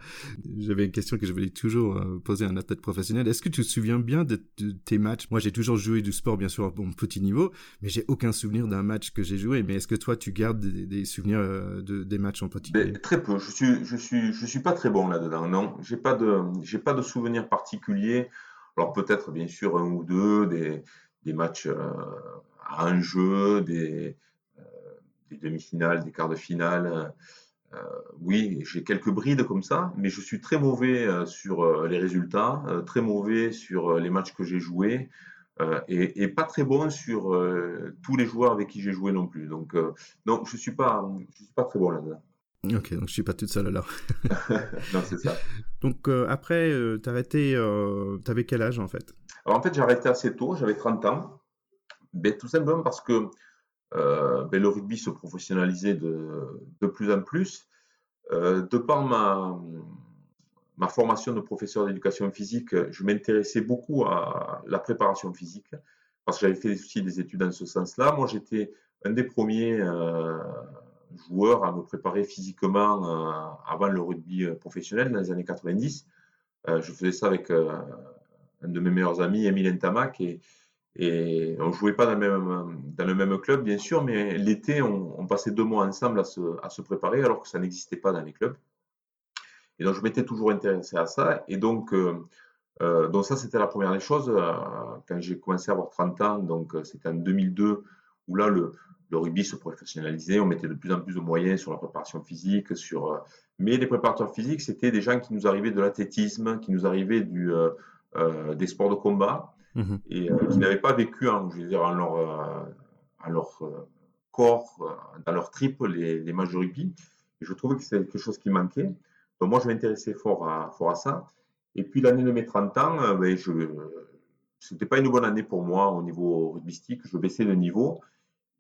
J'avais une question que je voulais toujours euh, poser à un athlète professionnel. Est-ce que tu te souviens bien de, tes matchs? Moi, j'ai toujours joué du sport, bien sûr, à bon petit niveau, mais j'ai aucun souvenir d'un match que j'ai joué. Mais est-ce que toi, tu gardes des, souvenirs euh, de, des matchs en petit ben, Très peu. Je suis, je suis, je suis pas très bon là-dedans. Non, j'ai pas de, j'ai pas de souvenirs particuliers. Alors peut-être, bien sûr, un ou deux des, des matchs euh, à un jeu, des des demi-finales, des quarts de finale. Euh, oui, j'ai quelques brides comme ça, mais je suis très mauvais euh, sur euh, les résultats, très mauvais sur les matchs que j'ai joués. Et, et, pas très bon sur tous les joueurs avec qui j'ai joué non plus. Donc, non, je suis pas, je suis pas très bon là-dedans. Ok, donc je suis pas toute seule alors. non, c'est ça. Donc après, t'as arrêté, t'avais quel âge en fait? Alors en fait, j'ai arrêté assez tôt, j'avais 30 ans. Ben, tout simplement parce que ben, le rugby se professionnalisait de, plus en plus. Euh, de par ma, ma formation de professeur d'éducation physique, je m'intéressais beaucoup à la préparation physique parce que j'avais fait aussi des études dans ce sens-là. Moi, j'étais un des premiers euh, joueurs à me préparer physiquement euh, avant le rugby professionnel dans les années 90. Euh, je faisais ça avec euh, un de mes meilleurs amis, Emile Ntamak, et, Et on ne jouait pas dans le, même, club, bien sûr, mais l'été, on, passait deux mois ensemble à se, préparer alors que ça n'existait pas dans les clubs. Et donc, je m'étais toujours intéressé à ça. Et donc, euh, donc ça, c'était la première des choses. Euh, quand j'ai commencé à avoir 30 ans, donc euh, c'était en 2002, où là, le, rugby se professionnalisait. On mettait de plus en plus de moyens sur la préparation physique. Mais les préparateurs physiques, c'était des gens qui nous arrivaient de l'athlétisme, qui nous arrivaient des sports de combat mmh et qui n'avaient pas vécu, hein, je veux dire, en leur, leur corps, dans leur trip, les, les rugby. Et je trouvais que c'était quelque chose qui manquait. Donc moi, je m'intéressais fort à, à ça. Et puis l'année de mes 30 ans, euh, ben, je, c'était pas une bonne année pour moi au niveau rugbystique. Je baissais de niveau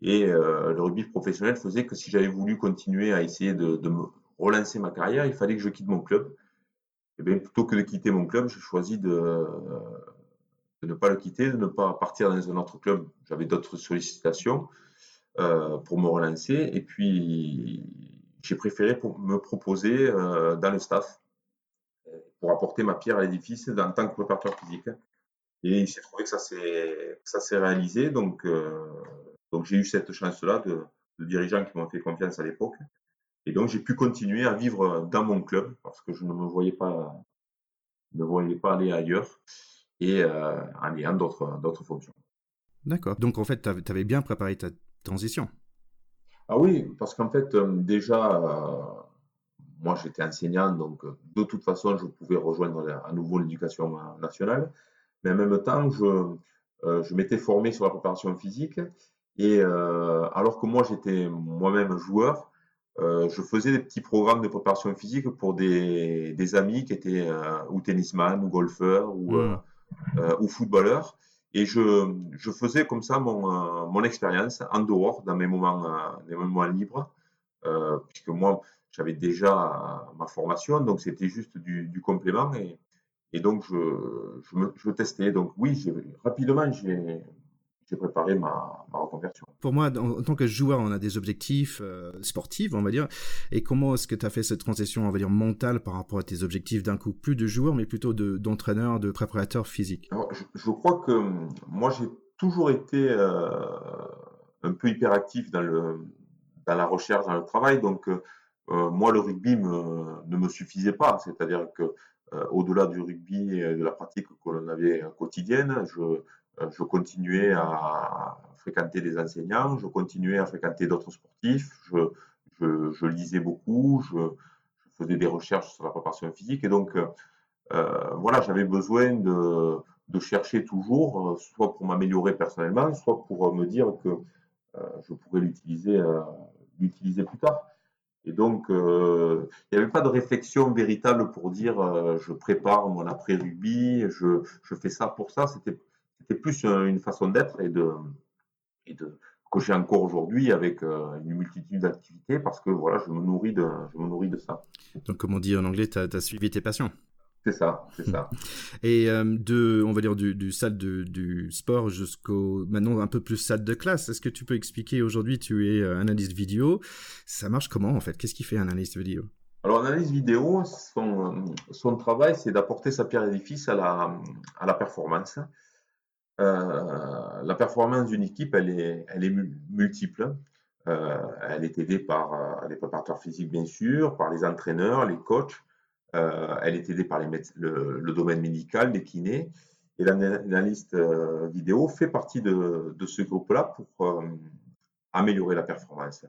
et euh, le rugby professionnel faisait que si j'avais voulu continuer à essayer de, relancer ma carrière, il fallait que je quitte mon club. Et bien plutôt que de quitter mon club, j'ai choisi de, de, ne pas le quitter, de ne pas partir dans un autre club. J'avais d'autres sollicitations euh, pour me relancer et puis j'ai préféré me proposer dans le staff pour apporter ma pierre à l'édifice en tant que préparateur physique. Et il s'est trouvé que ça s'est, ça s'est réalisé. Donc, euh, donc j'ai eu cette chance-là de, de dirigeants qui m'ont fait confiance à l'époque. Et donc, j'ai pu continuer à vivre dans mon club parce que je ne me voyais pas, ne voyais pas aller ailleurs et euh, en ayant d'autres, fonctions. D'accord. Donc, en fait, tu avais bien préparé ta transition. Ah oui, parce qu'en fait, euh, déjà, euh, moi, j'étais enseignant, donc de toute façon, je pouvais rejoindre à nouveau l'éducation nationale. Mais en même temps, je, euh, je m'étais formé sur la préparation physique. Et euh, alors que moi, j'étais moi-même joueur, je faisais des petits programmes de préparation physique pour des, des amis qui étaient ou tennisman, ou golfeurs, ou, mmh. Ou footballeurs. Et je, je, faisais comme ça mon, mon expérience en dehors, dans mes moments, mes moments libres. puisque moi, j'avais déjà ma formation, donc c'était juste du, complément. Et, et donc, je, je, testais. Donc, oui, rapidement, j'ai préparé ma, ma, reconversion. Pour moi, en, tant que joueur, on a des objectifs euh, sportifs, on va dire. Et comment est-ce que tu as fait cette transition, on va dire, mentale par rapport à tes objectifs d'un coup? Plus de joueur, mais plutôt d'entraîneur, de, préparateur physique Alors, je, je, crois que moi, j'ai toujours été euh, un peu hyperactif dans, le, dans la recherche, dans le travail. Donc, euh, moi, le rugby ne me suffisait pas. C'est-à-dire que au-delà du rugby et de la pratique que l'on avait quotidienne, je, je, continuais à fréquenter des enseignants, je continuais à fréquenter d'autres sportifs, je, lisais beaucoup, je, faisais des recherches sur la préparation physique. Et donc, euh, voilà, j'avais besoin de, chercher toujours, soit pour m'améliorer personnellement, soit pour me dire que je pourrais l'utiliser plus tard. Et donc, euh, il n'y avait pas de réflexion véritable pour dire euh, je prépare mon après-rugby, je, je, fais ça pour ça. C'était plus une façon d'être et de, et de que j'ai encore aujourd'hui avec euh, une multitude d'activités parce que voilà, je me nourris de, je me nourris de ça. Donc, comme on dit en anglais, tu as, suivi tes passions. C'est ça, c'est ça. Et euh, de, on va dire du, du salle de, du sport jusqu'au maintenant un peu plus salle de classe. Est-ce que tu peux expliquer aujourd'hui Tu es euh, analyste vidéo. Ça marche comment en fait? Qu'est-ce qui fait un analyste vidéo? Alors, analyste vidéo, son, son travail, c'est d'apporter sa pierre d'édifice à la, à la performance. Euh, la performance d'une équipe, elle est, elle est multiple. Euh, elle est aidée par euh, les préparateurs physiques, bien sûr, par les entraîneurs, les coachs, elle est aidée par le, domaine médical, les kinés. Et l'analyste vidéo fait partie de, ce groupe-là pour améliorer la performance.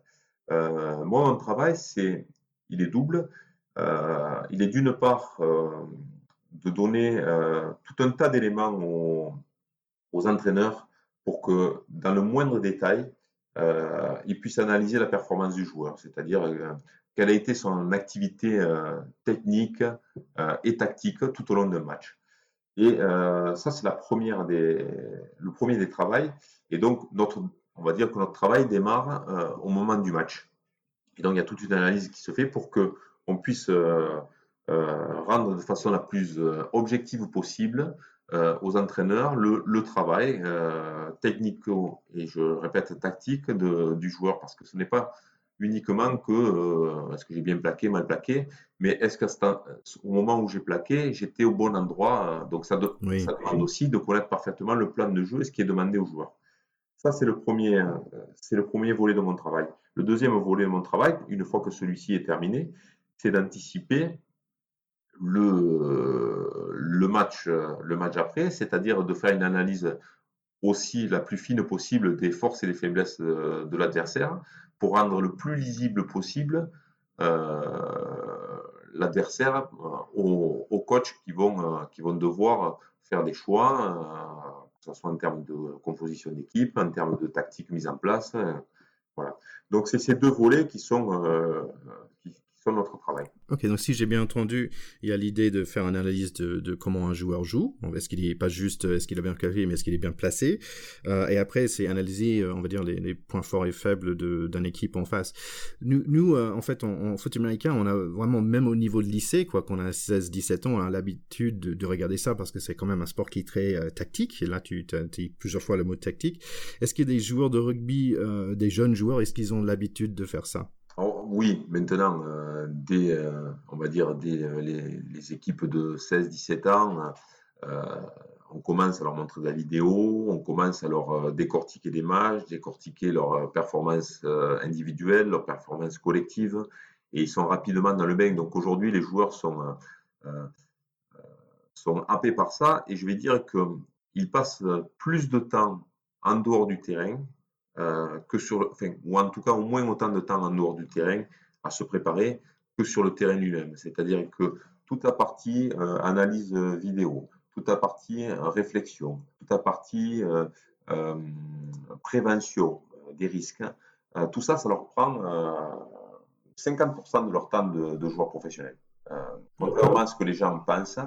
moi, mon travail, c'est, il est double. il est d'une part de donner tout un tas d'éléments aux, aux, entraîneurs pour que, dans le moindre détail, euh, ils puissent analyser la performance du joueur, c'est-à-dire quelle a été son activité euh, technique euh, et tactique tout au long d'un match. Et euh, ça, c'est la première des, le premier des travaux. Et donc, notre, on va dire que notre travail démarre au moment du match. Et donc, il y a toute une analyse qui se fait pour que on puisse rendre de façon la plus objective possible aux entraîneurs le, le travail technique et je répète tactique de, du joueur parce que ce n'est pas uniquement que euh, est-ce que j'ai bien plaqué, mal plaqué, mais est-ce qu'au moment où j'ai plaqué, j'étais au bon endroit. Donc ça, ça, demande aussi de connaître parfaitement le plan de jeu et ce qui est demandé aux joueurs. Ça, c'est le premier, c'est le premier volet de mon travail. Le deuxième volet de mon travail, une fois que celui-ci est terminé, c'est d'anticiper le, match, le match après, c'est-à-dire de faire une analyse aussi la plus fine possible des forces et des faiblesses de, l'adversaire pour rendre le plus lisible possible euh, l'adversaire euh, aux, aux, coachs qui vont, euh, qui vont devoir faire des choix, que ce soit en termes de composition d'équipe, en termes de tactique mise en place. Voilà. Donc c'est ces deux volets qui sont, qui, notre travail. Ok, donc si j'ai bien entendu, il y a l'idée de faire une analyse de, comment un joueur joue. Est-ce qu'il est pas juste, est-ce qu'il a bien calculé, mais est-ce qu'il est bien placé? Euh, Et après, c'est analyser, euh, on va dire, les, points forts et faibles d'une équipe en face. Nous, nous euh, en fait, en, foot américain, on a vraiment, même au niveau de lycée, quoi, qu'on a 16-17 ans, on a l'habitude de, regarder ça parce que c'est quand même un sport qui est très tactique. Et là, tu as dit plusieurs fois le mot tactique. Est-ce a des joueurs de rugby, des jeunes joueurs, est-ce qu'ils ont l'habitude de faire ça? Oui, maintenant, euh, euh, on va dire, euh, les, équipes de 16-17 ans, on commence à leur montrer de la vidéo, on commence à leur décortiquer des matchs, décortiquer leurs performances individuelles, leurs performances collectives, et ils sont rapidement dans le bain. Donc aujourd'hui, les joueurs sont, sont happés par ça, et je vais dire qu'ils passent plus de temps en dehors du terrain euh, que sur ou en tout cas au moins autant de temps en dehors du terrain à se préparer que sur le terrain lui-même. C'est-à-dire que toute la partie euh, analyse vidéo, toute la partie euh, réflexion, toute la partie prévention des risques, tout ça, ça leur prend 50% de leur temps de, de joueur professionnel. contrairement à ce que les gens pensent,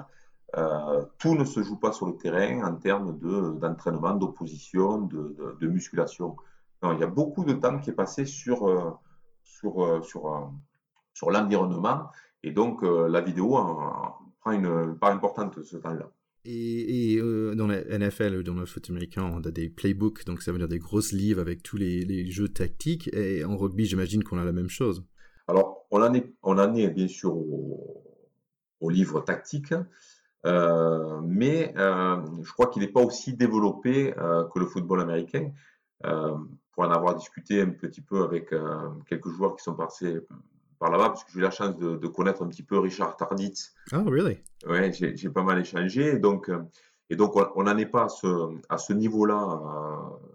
tout ne se joue pas sur le terrain en termes d'entraînement, d'opposition, de, de, musculation il y a beaucoup de temps qui est passé sur, euh, sur, euh, sur, euh, sur l'environnement. Et donc, la vidéo prend une part importante ce temps-là. Et, dans la NFL, dans le foot américain, on a des playbooks, donc ça veut dire des grosses livres avec tous les, jeux tactiques. Et en rugby, j'imagine qu'on a la même chose. Alors, on en est, on en est bien sûr au, au livre tactique, mais je crois qu'il n'est pas aussi développé que le football américain pour en avoir discuté un petit peu avec euh, quelques joueurs qui sont passés par là-bas, parce que j'ai eu la chance de, connaître un petit peu Richard Tarditz. Oh, really? Ouais, j'ai pas mal échangé. Donc, euh, et donc, on n'en est pas à ce, à ce niveau-là euh,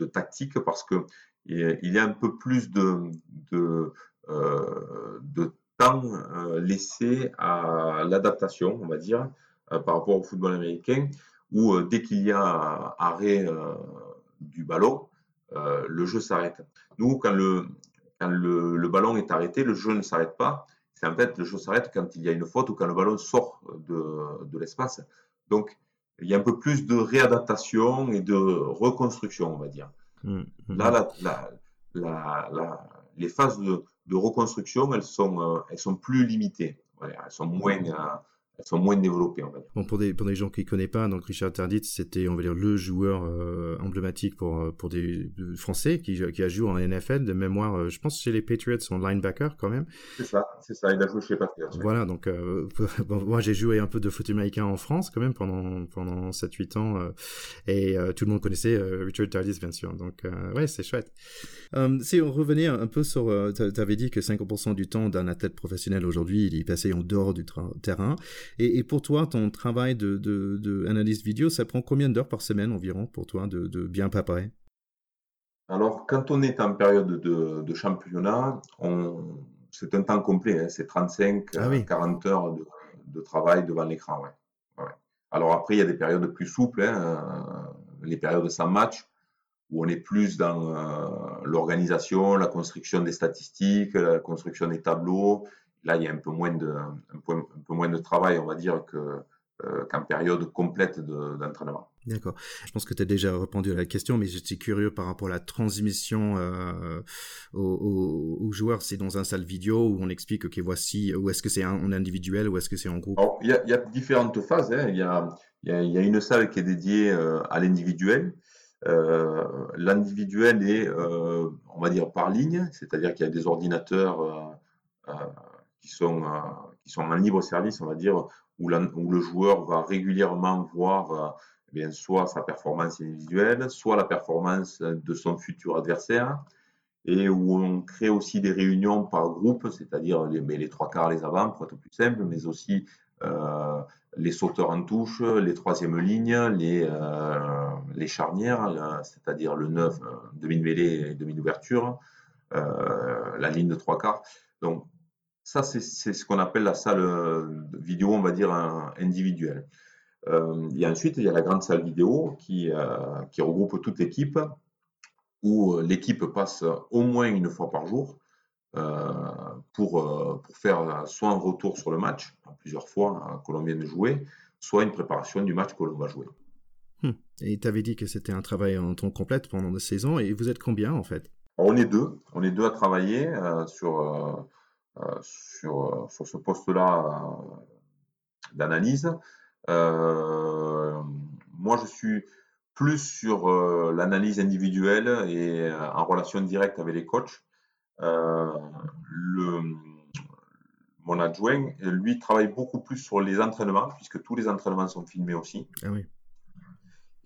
de tactique parce que il y a un peu plus de, de, de temps laissé à l'adaptation, on va dire, par rapport au football américain, où dès qu'il y a arrêt du ballon, euh, le jeu s'arrête. Nous, quand, le, quand le, ballon est arrêté, le jeu ne s'arrête pas. C'est en fait, le jeu s'arrête quand il y a une faute ou quand le ballon sort de, de l'espace. Donc, il y a un peu plus de réadaptation et de reconstruction, on va dire. Mmh, mmh. Là, la, la, la, les phases de, de, reconstruction, elles sont, euh, elles sont plus limitées. elles sont moins, euh, elles sont moins développées, on va dire. Bon, pour des, pour des gens qui ne connaissent pas, donc Richard Tardit, c'était, on va dire, le joueur euh, emblématique pour, euh, pour des, Français qui, qui, a joué en NFL de mémoire, euh, je pense chez les Patriots, en linebacker quand même. C'est ça, c'est ça, il a joué chez les Patriots. Voilà, donc moi j'ai joué un peu de foot américain en France quand même pendant, pendant 7-8 ans et tout le monde connaissait Richard Tardis bien sûr, donc ouais, c'est chouette. si on revenait un peu sur, tu avais dit que 50% du temps d'un athlète professionnel aujourd'hui, il est passé en dehors du terrain. Et, pour toi, ton travail de, de, vidéo, ça prend combien d'heures par semaine environ pour toi de, bien préparer? Alors, quand on est en période de, championnat, c'est un temps complet, hein. c'est 35 à 40 heures de, travail devant l'écran. Alors après, il y a des périodes plus souples, hein, euh, les périodes sans match, où on est plus dans euh, l'organisation, la construction des statistiques, la construction des tableaux, Là, il y a un peu moins de, un peu, moins de travail, on va dire, que, euh, qu'en période complète d'entraînement. D'accord. Je pense que tu as déjà répondu à la question, mais j'étais curieux par rapport à la transmission euh, aux, joueurs. C'est dans un salle vidéo où on explique, OK, voici, ou est-ce que c'est en individuel ou est-ce que c'est en groupe? Il y, a différentes phases. Hein. Il, y a, y a, une salle qui est dédiée euh, à l'individuel. L'individuel est, on va dire, par ligne, c'est-à-dire qu'il y a des ordinateurs qui sont, qui sont en libre service, on va dire, où, où le joueur va régulièrement voir eh bien, soit sa performance individuelle, soit la performance de son futur adversaire, et où on crée aussi des réunions par groupe, c'est-à-dire les, les, trois quarts, les avants, pour être plus simple, mais aussi euh, les sauteurs en touche, les troisièmes lignes, les, euh, les charnières, c'est-à-dire le 9, euh, demi-mêlée et demi-ouverture, la ligne de trois quarts. Donc, ça, c'est ce qu'on appelle la salle vidéo, on va dire, individuelle. Euh, et ensuite, il y a la grande salle vidéo qui, qui regroupe toute l'équipe, où l'équipe passe au moins une fois par jour pour, pour faire soit un retour sur le match, plusieurs fois hein, que l'on vient de jouer, soit une préparation du match que l'on va jouer. Hmm. Et tu avais dit que c'était un travail en temps complet pendant deux saisons, et vous êtes combien en fait? On est deux, on est deux à travailler sur, sur, sur ce poste-là d'analyse. Euh, moi, je suis plus sur euh, l'analyse individuelle et euh, en relation directe avec les coachs. le, mon adjoint, lui, travaille beaucoup plus sur les entraînements, puisque tous les entraînements sont filmés aussi. Ah oui.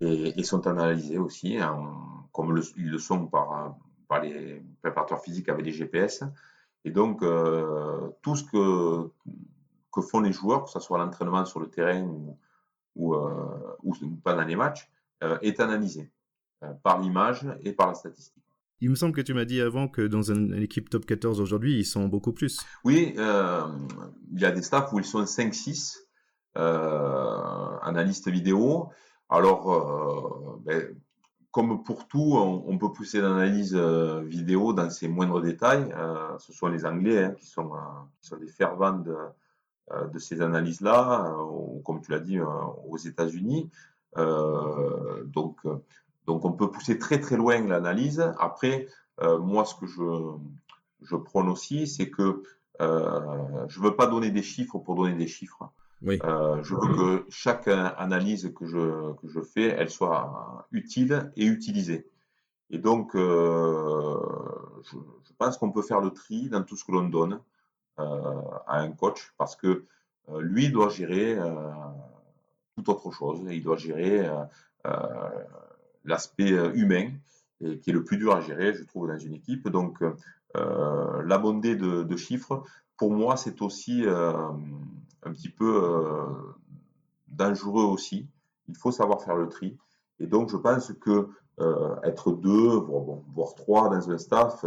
Et, sont analysés aussi, comme ils le sont par, par les préparateurs physiques avec les GPS. Et donc, tout ce que que font les joueurs, que ce soit l'entraînement sur le terrain ou, ou, euh, ou pendant les matchs, euh, est analysé euh, par l'image et par la statistique. Il me semble que tu m'as dit avant que dans une, équipe top 14 aujourd'hui, ils sont beaucoup plus. Oui, il y a des staffs où ils sont 5-6 analystes vidéo. Alors, ben, comme pour tout, on, peut pousser l'analyse vidéo dans ses moindres détails. ce sont les Anglais hein, qui, sont, qui, sont, des fervents de, euh, ces analyses-là, euh, comme tu l'as dit, euh, aux États-Unis. donc, on peut pousser très très loin l'analyse. Après, moi, ce que je prône aussi, c'est que je ne veux pas donner des chiffres pour donner des chiffres. Je veux que chaque analyse que je, que je fais, elle soit utile et utilisée. Et donc, je, je, pense qu'on peut faire le tri dans tout ce que l'on donne. Euh, à un coach parce que euh, lui doit gérer euh, toute autre chose. Il doit gérer l'aspect humain et qui est le plus dur à gérer, je trouve, dans une équipe. Donc, euh, l'abondé de, chiffres, pour moi, c'est aussi un petit peu dangereux aussi. Il faut savoir faire le tri. Et donc, je pense que être deux, voire, trois dans un staff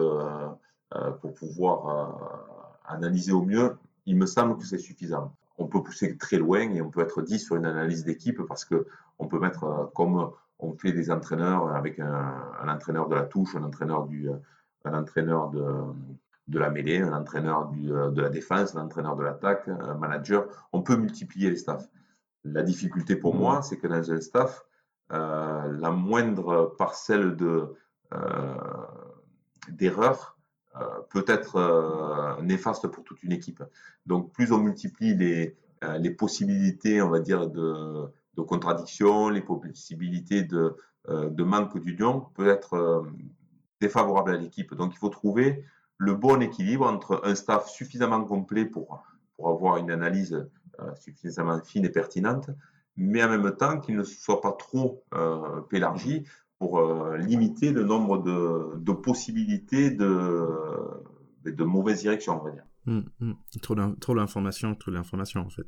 pour pouvoir analyser au mieux, il me semble que c'est suffisant. On peut pousser très loin et on peut être dit sur une analyse d'équipe parce que on peut mettre euh, comme on fait des entraîneurs avec un, entraîneur de la touche, un entraîneur du, euh, un entraîneur de, de la mêlée, un entraîneur du, euh, de la défense, un entraîneur de l'attaque, un manager. On peut multiplier les staffs. La difficulté pour moi, c'est que dans un staff, la moindre parcelle de euh, d'erreur euh, peut être euh, néfaste pour toute une équipe. Donc plus on multiplie les, euh, les possibilités, on va dire, de, de contradiction, les possibilités de, de manque d'union, peut être défavorable à l'équipe. Donc il faut trouver le bon équilibre entre un staff suffisamment complet pour, pour avoir une analyse suffisamment fine et pertinente, mais en même temps qu'il ne soit pas trop euh, élargi pour euh, limiter le nombre de, de possibilités de, de mauvaise direction, on va dire. Hum, hum. Trop d'informations, trop d'informations en fait.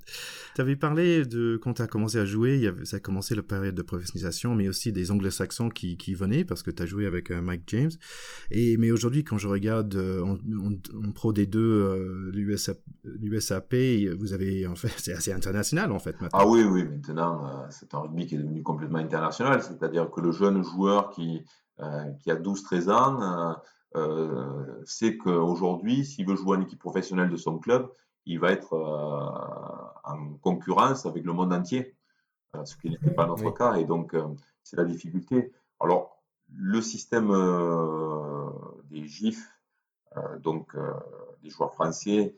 Tu avais parlé de quand tu as commencé à jouer, ça a commencé la période de professionnalisation, mais aussi des anglo-saxons qui, qui venaient parce que tu as joué avec euh, Mike James. Et, mais aujourd'hui, quand je regarde euh, en, pro des deux, euh, l'USAP, vous avez en fait, c'est assez international en fait maintenant. Ah oui, oui, maintenant c'est un rugby qui est devenu complètement international, c'est-à-dire que le jeune joueur qui, qui a 12-13 ans, euh, c'est qu'aujourd'hui, s'il veut jouer en équipe professionnelle de son club, il va être euh, en concurrence avec le monde entier, euh, ce qui n'était pas notre cas. Et donc, c'est la difficulté. Alors, le système des GIF, donc des joueurs français,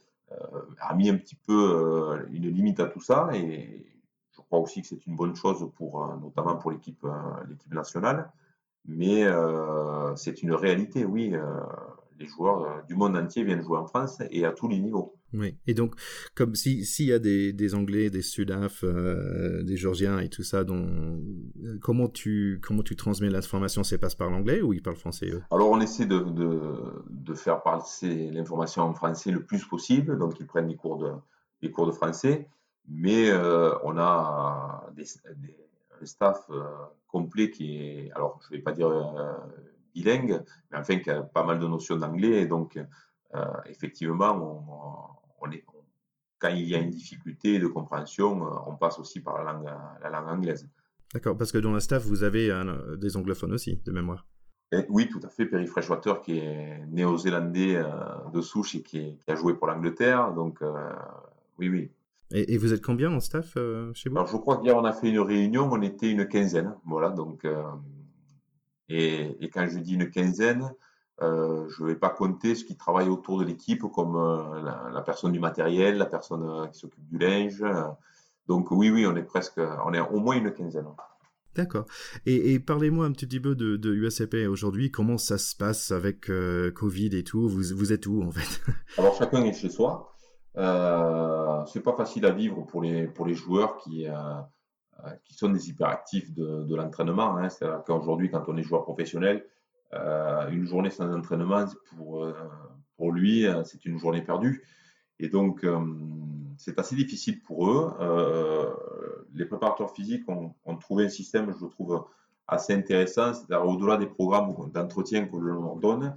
a mis un petit peu une limite à tout ça. Et je crois aussi que c'est une bonne chose pour, notamment pour l'équipe, l'équipe nationale. Mais c'est une réalité, oui. les joueurs du monde entier viennent jouer en France et à tous les niveaux. Oui, et donc, comme s'il y a des, des, Anglais, des Sudaf, euh, des Georgiens et tout ça, dont, euh, comment, tu, comment tu transmets l'information? C'est passe par l'anglais ou ils parlent français eux? Alors, on essaie de, de, de faire passer l'information en français le plus possible, donc ils prennent des cours de, des cours de français, mais euh, on a des, un staff complet qui est, alors je ne vais pas dire bilingue, mais enfin qui a pas mal de notions d'anglais, et donc effectivement, on quand il y a une difficulté de compréhension, euh, on passe aussi par la langue, la langue anglaise. D'accord, parce que dans la staff, vous avez des anglophones aussi, de mémoire. oui, tout à fait. Perry Freshwater, qui est néo-zélandais euh, de souche et qui, a joué pour l'Angleterre. Donc, euh, oui, oui. Et, vous êtes combien en staff chez vous? Alors, je crois qu'hier, on a fait une réunion, on était une quinzaine. Voilà, donc. et, et, quand je dis une quinzaine, euh, je ne vais pas compter ce qui travaille autour de l'équipe, comme euh, la, personne du matériel, la personne euh, qui s'occupe du linge. Donc oui, oui, on est presque, on est au moins une quinzaine. D'accord. Et, parlez-moi un petit peu de, de USAP aujourd'hui. Comment ça se passe avec Covid et tout? Vous, vous êtes où en fait? Alors chacun est chez soi. Euh, c'est pas facile à vivre pour les pour les joueurs qui qui sont des hyperactifs de, de l'entraînement. Hein. C'est-à-dire qu'aujourd'hui, quand on est joueur professionnel, euh, une journée sans entraînement, pour, euh, pour lui, euh, c'est une journée perdue. Et donc, c'est assez difficile pour eux. les préparateurs physiques ont, trouvé un système, je trouve, assez intéressant, c'est-à-dire au-delà des programmes d'entretien que l'on leur donne,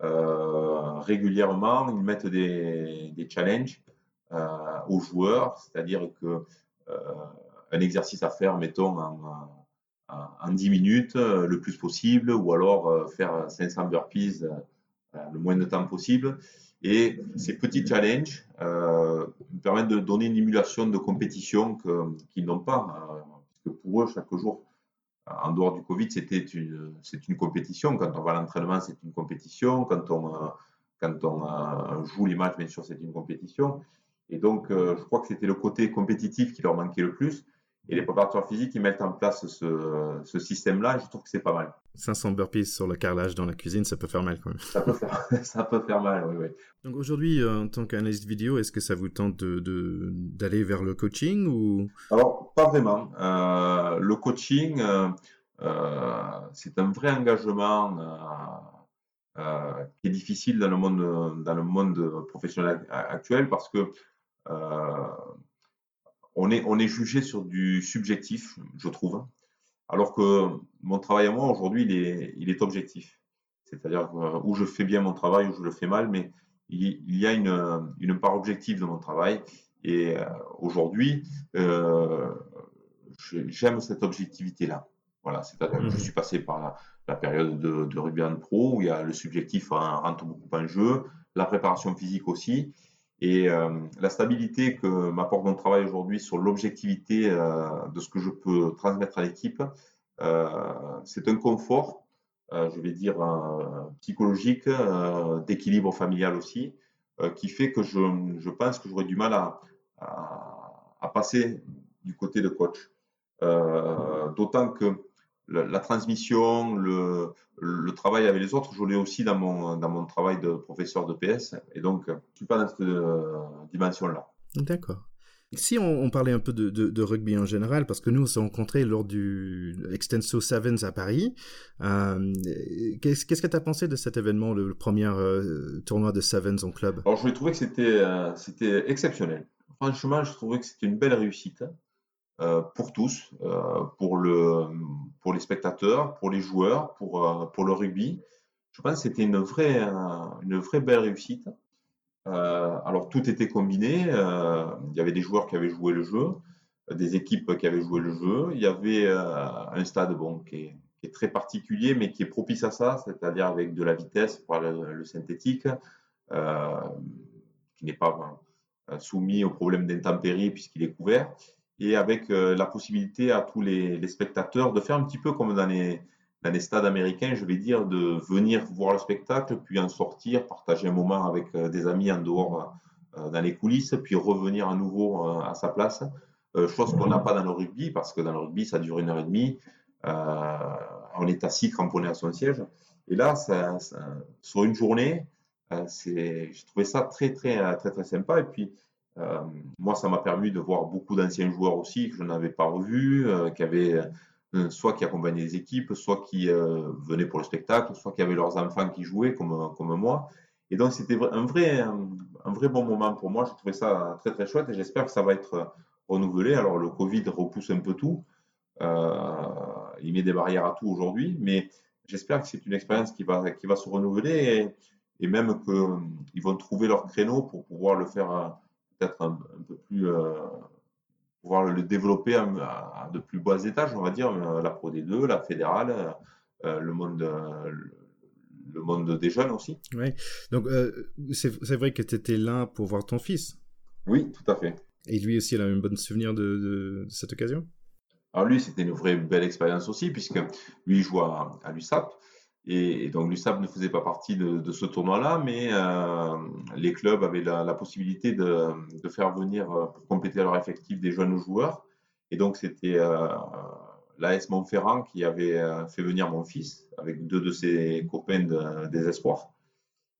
régulièrement, ils mettent des, challenges aux joueurs, c'est-à-dire que un exercice à faire, mettons, en, en 10 minutes euh, le plus possible, ou alors euh, faire 500 burpees euh, le moins de temps possible. Et ces petits challenges euh, permettent de donner une émulation de compétition qu'ils n'ont pas. parce que pour eux, chaque jour, en dehors du Covid, c'était une, c'est une compétition. Quand on va à l'entraînement, c'est une compétition. Quand on, quand on joue les matchs, bien sûr, c'est une compétition. Et donc, je crois que c'était le côté compétitif qui leur manquait le plus. Et les préparateurs physiques, ils mettent en place ce, ce système-là, je trouve que c'est pas mal. 500 burpees sur le carrelage dans la cuisine, ça peut faire mal quand même. Ça peut faire, ça peut faire mal, oui, oui. Donc aujourd'hui, euh, en tant qu'analyste vidéo, est-ce que ça vous tente d'aller de, d'aller vers le coaching ou? Alors, pas vraiment. Euh, le coaching, euh, euh, c'est un vrai engagement qui est difficile dans le monde, dans le monde professionnel actuel parce que on est, on est jugé sur du subjectif, je trouve, alors que mon travail à moi aujourd'hui, il est, il est objectif. C'est-à-dire euh, où je fais bien mon travail, où je le fais mal, mais il, y a une, une, part objective de mon travail. Et euh, aujourd'hui, euh, j'aime cette objectivité-là. Voilà, c'est-à-dire que je mmh. suis passé par la, période de, de rugby en pro où il y a le subjectif rentre beaucoup en jeu, la préparation physique aussi. Et euh, la stabilité que m'apporte mon travail aujourd'hui sur l'objectivité euh, de ce que je peux transmettre à l'équipe, euh, c'est un confort, je vais dire, psychologique, d'équilibre familial aussi, qui fait que je, je pense que j'aurais du mal à, à, à, passer du côté de coach. D'autant que la, transmission, le, le, travail avec les autres, je l'ai aussi dans mon, dans mon travail de professeur de PS. Et donc, je ne suis pas dans cette euh, dimension-là. D'accord. Si on, parlait un peu de, de, rugby en général, parce que nous on s'est rencontrés lors du Extenso Sevens à Paris, euh, qu'est-ce, qu'est-ce que tu as pensé de cet événement, le, premier euh, tournoi de Sevens en club? Alors je trouvais que c'était, c'était exceptionnel. Franchement, je trouvais que c'était une belle réussite. Euh, pour tous, euh, pour, le, pour les spectateurs, pour les joueurs, pour, euh, pour le rugby. Je pense que c'était une vraie, une vraie belle réussite. alors tout était combiné. il y avait des joueurs qui avaient joué le jeu, des équipes qui avaient joué le jeu. Il y avait un stade bon, qui, est, très particulier, mais qui est propice à ça, c'est-à-dire avec de la vitesse pour le, synthétique, qui n'est pas soumis au problème d'intempéries puisqu'il est couvert et avec euh, la possibilité à tous les, spectateurs de faire un petit peu comme dans les, stades américains, je vais dire, de venir voir le spectacle, puis en sortir, partager un moment avec euh, des amis en dehors euh, dans les coulisses, puis revenir à nouveau à sa place. chose qu'on n'a pas dans le rugby, parce que dans le rugby, ça dure une heure et demie. on est assis cramponné à son siège. Et là, sur une journée, j'ai trouvé ça très, très, très, très sympa. Et puis, moi, ça m'a permis de voir beaucoup d'anciens joueurs aussi que je n'avais pas revus, qui avaient soit qui accompagnaient les équipes, soit qui venaient pour le spectacle, soit qui avaient leurs enfants qui jouaient comme, comme moi. Et donc, c'était un vrai, un, vrai bon moment pour moi. J'ai trouvé ça très, très chouette et j'espère que ça va être renouvelé. Alors, le Covid repousse un peu tout. Euh, il met des barrières à tout aujourd'hui, mais j'espère que c'est une expérience qui va, qui va se renouveler et, même qu'ils vont trouver leur créneau pour pouvoir le faire euh, peut-être un, peu plus, euh, pouvoir le développer à, de plus bas étages, on va dire, la Pro D2, la fédérale, le monde le monde des jeunes aussi. Oui, donc c'est vrai que tu étais là pour voir ton fils. Oui, tout à fait. Et lui aussi, il a un bon souvenir de, cette occasion? Alors lui, c'était une vraie belle expérience aussi, puisque lui, joue à, l'USAP. Et, donc l'USAP ne faisait pas partie de, ce tournoi-là, mais euh, les clubs avaient la, possibilité de, faire venir, euh, pour compléter leur effectif, des jeunes joueurs. Et donc c'était euh, l'AS Montferrand qui avait euh, fait venir mon fils avec deux de ses copains des espoirs.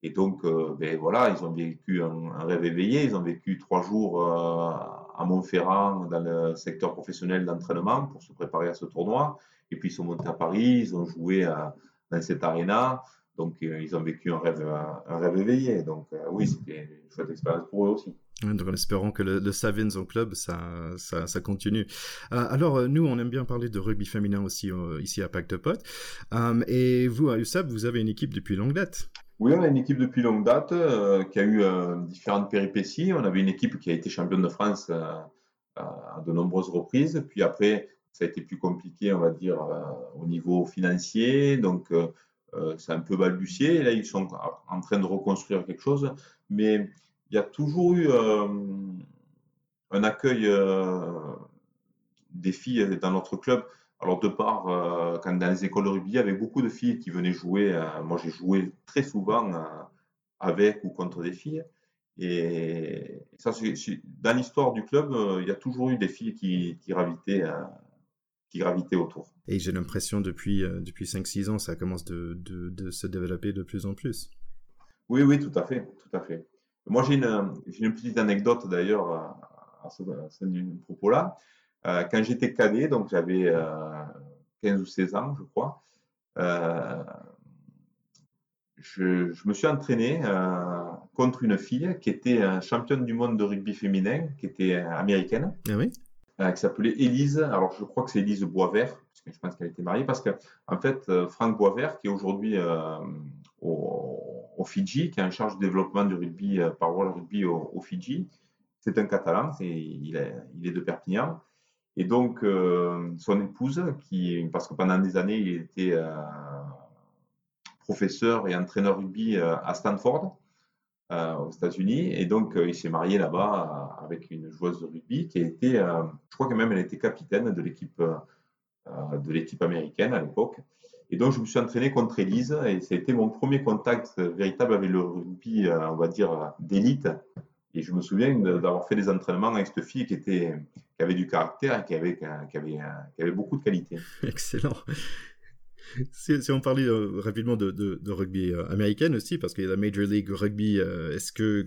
Et donc, ben voilà, ils ont vécu un, rêve éveillé. Ils ont vécu trois jours à Montferrand dans le secteur professionnel d'entraînement pour se préparer à ce tournoi. Et puis, ils sont montés à Paris, ils ont joué dans cette arena. Donc, ils ont vécu un rêve, un rêve éveillé. Donc, oui, c'était une chouette expérience pour eux aussi. Donc en espérant que le, le Savins en club, ça, ça, ça continue. Euh, alors euh, nous, on aime bien parler de rugby féminin aussi euh, ici à Pacte Pot. et vous, à USAP, vous avez une équipe depuis longue date. Oui, on a une équipe depuis longue date qui a eu différentes péripéties. On avait une équipe qui a été championne de France à de nombreuses reprises. Puis après, ça a été plus compliqué, on va dire, au niveau financier. Donc c'est un peu balbutié. Là, ils sont en train de reconstruire quelque chose. Mais il y a toujours eu euh, un accueil euh, des filles dans notre club. Alors, de part, euh, quand dans les écoles de rugby, il y avait beaucoup de filles qui venaient jouer. moi, j'ai joué très souvent avec ou contre des filles. Et ça, dans l'histoire du club, il y a toujours eu des filles qui, gravitaient, qui gravitaient autour. Et j'ai l'impression depuis, depuis 5-6 ans, ça commence de, de, se développer de plus en plus. Oui, oui, tout à fait, tout à fait. Moi, j'ai une, une, petite anecdote d'ailleurs à, ce, propos-là. Euh, quand j'étais cadet, donc j'avais 15 euh, ou 16 ans, je crois, euh, je, je, me suis entraîné contre une fille qui était championne du monde de rugby féminin, qui était américaine. Ah oui? Qui s'appelait Élise. Alors, je crois que c'est Élise Boisvert, parce que je pense qu'elle était mariée, parce que, en fait, Franck Boisvert, qui est aujourd'hui au, au Fidji, qui est en charge du développement du rugby euh, par World Rugby au, Fidji. C'est un Catalan, il, est, il est de Perpignan. Et donc, euh, son épouse, qui, parce que pendant des années, il était euh, professeur et entraîneur rugby à Stanford, aux États-Unis. Et donc, il s'est marié là-bas avec une joueuse de rugby qui a été, je crois que même elle était capitaine de l'équipe de américaine à l'époque. Et donc, je me suis entraîné contre Elise et ça a été mon premier contact véritable avec le rugby, euh, on va dire, d'élite. Et je me souviens d'avoir fait des entraînements avec cette fille qui, était, qui avait du caractère et qui avait, qui avait, qui avait beaucoup de qualité. Excellent. Si, on parlait euh, rapidement de, rugby euh, américain aussi, parce qu'il y a la Major League Rugby, est-ce que,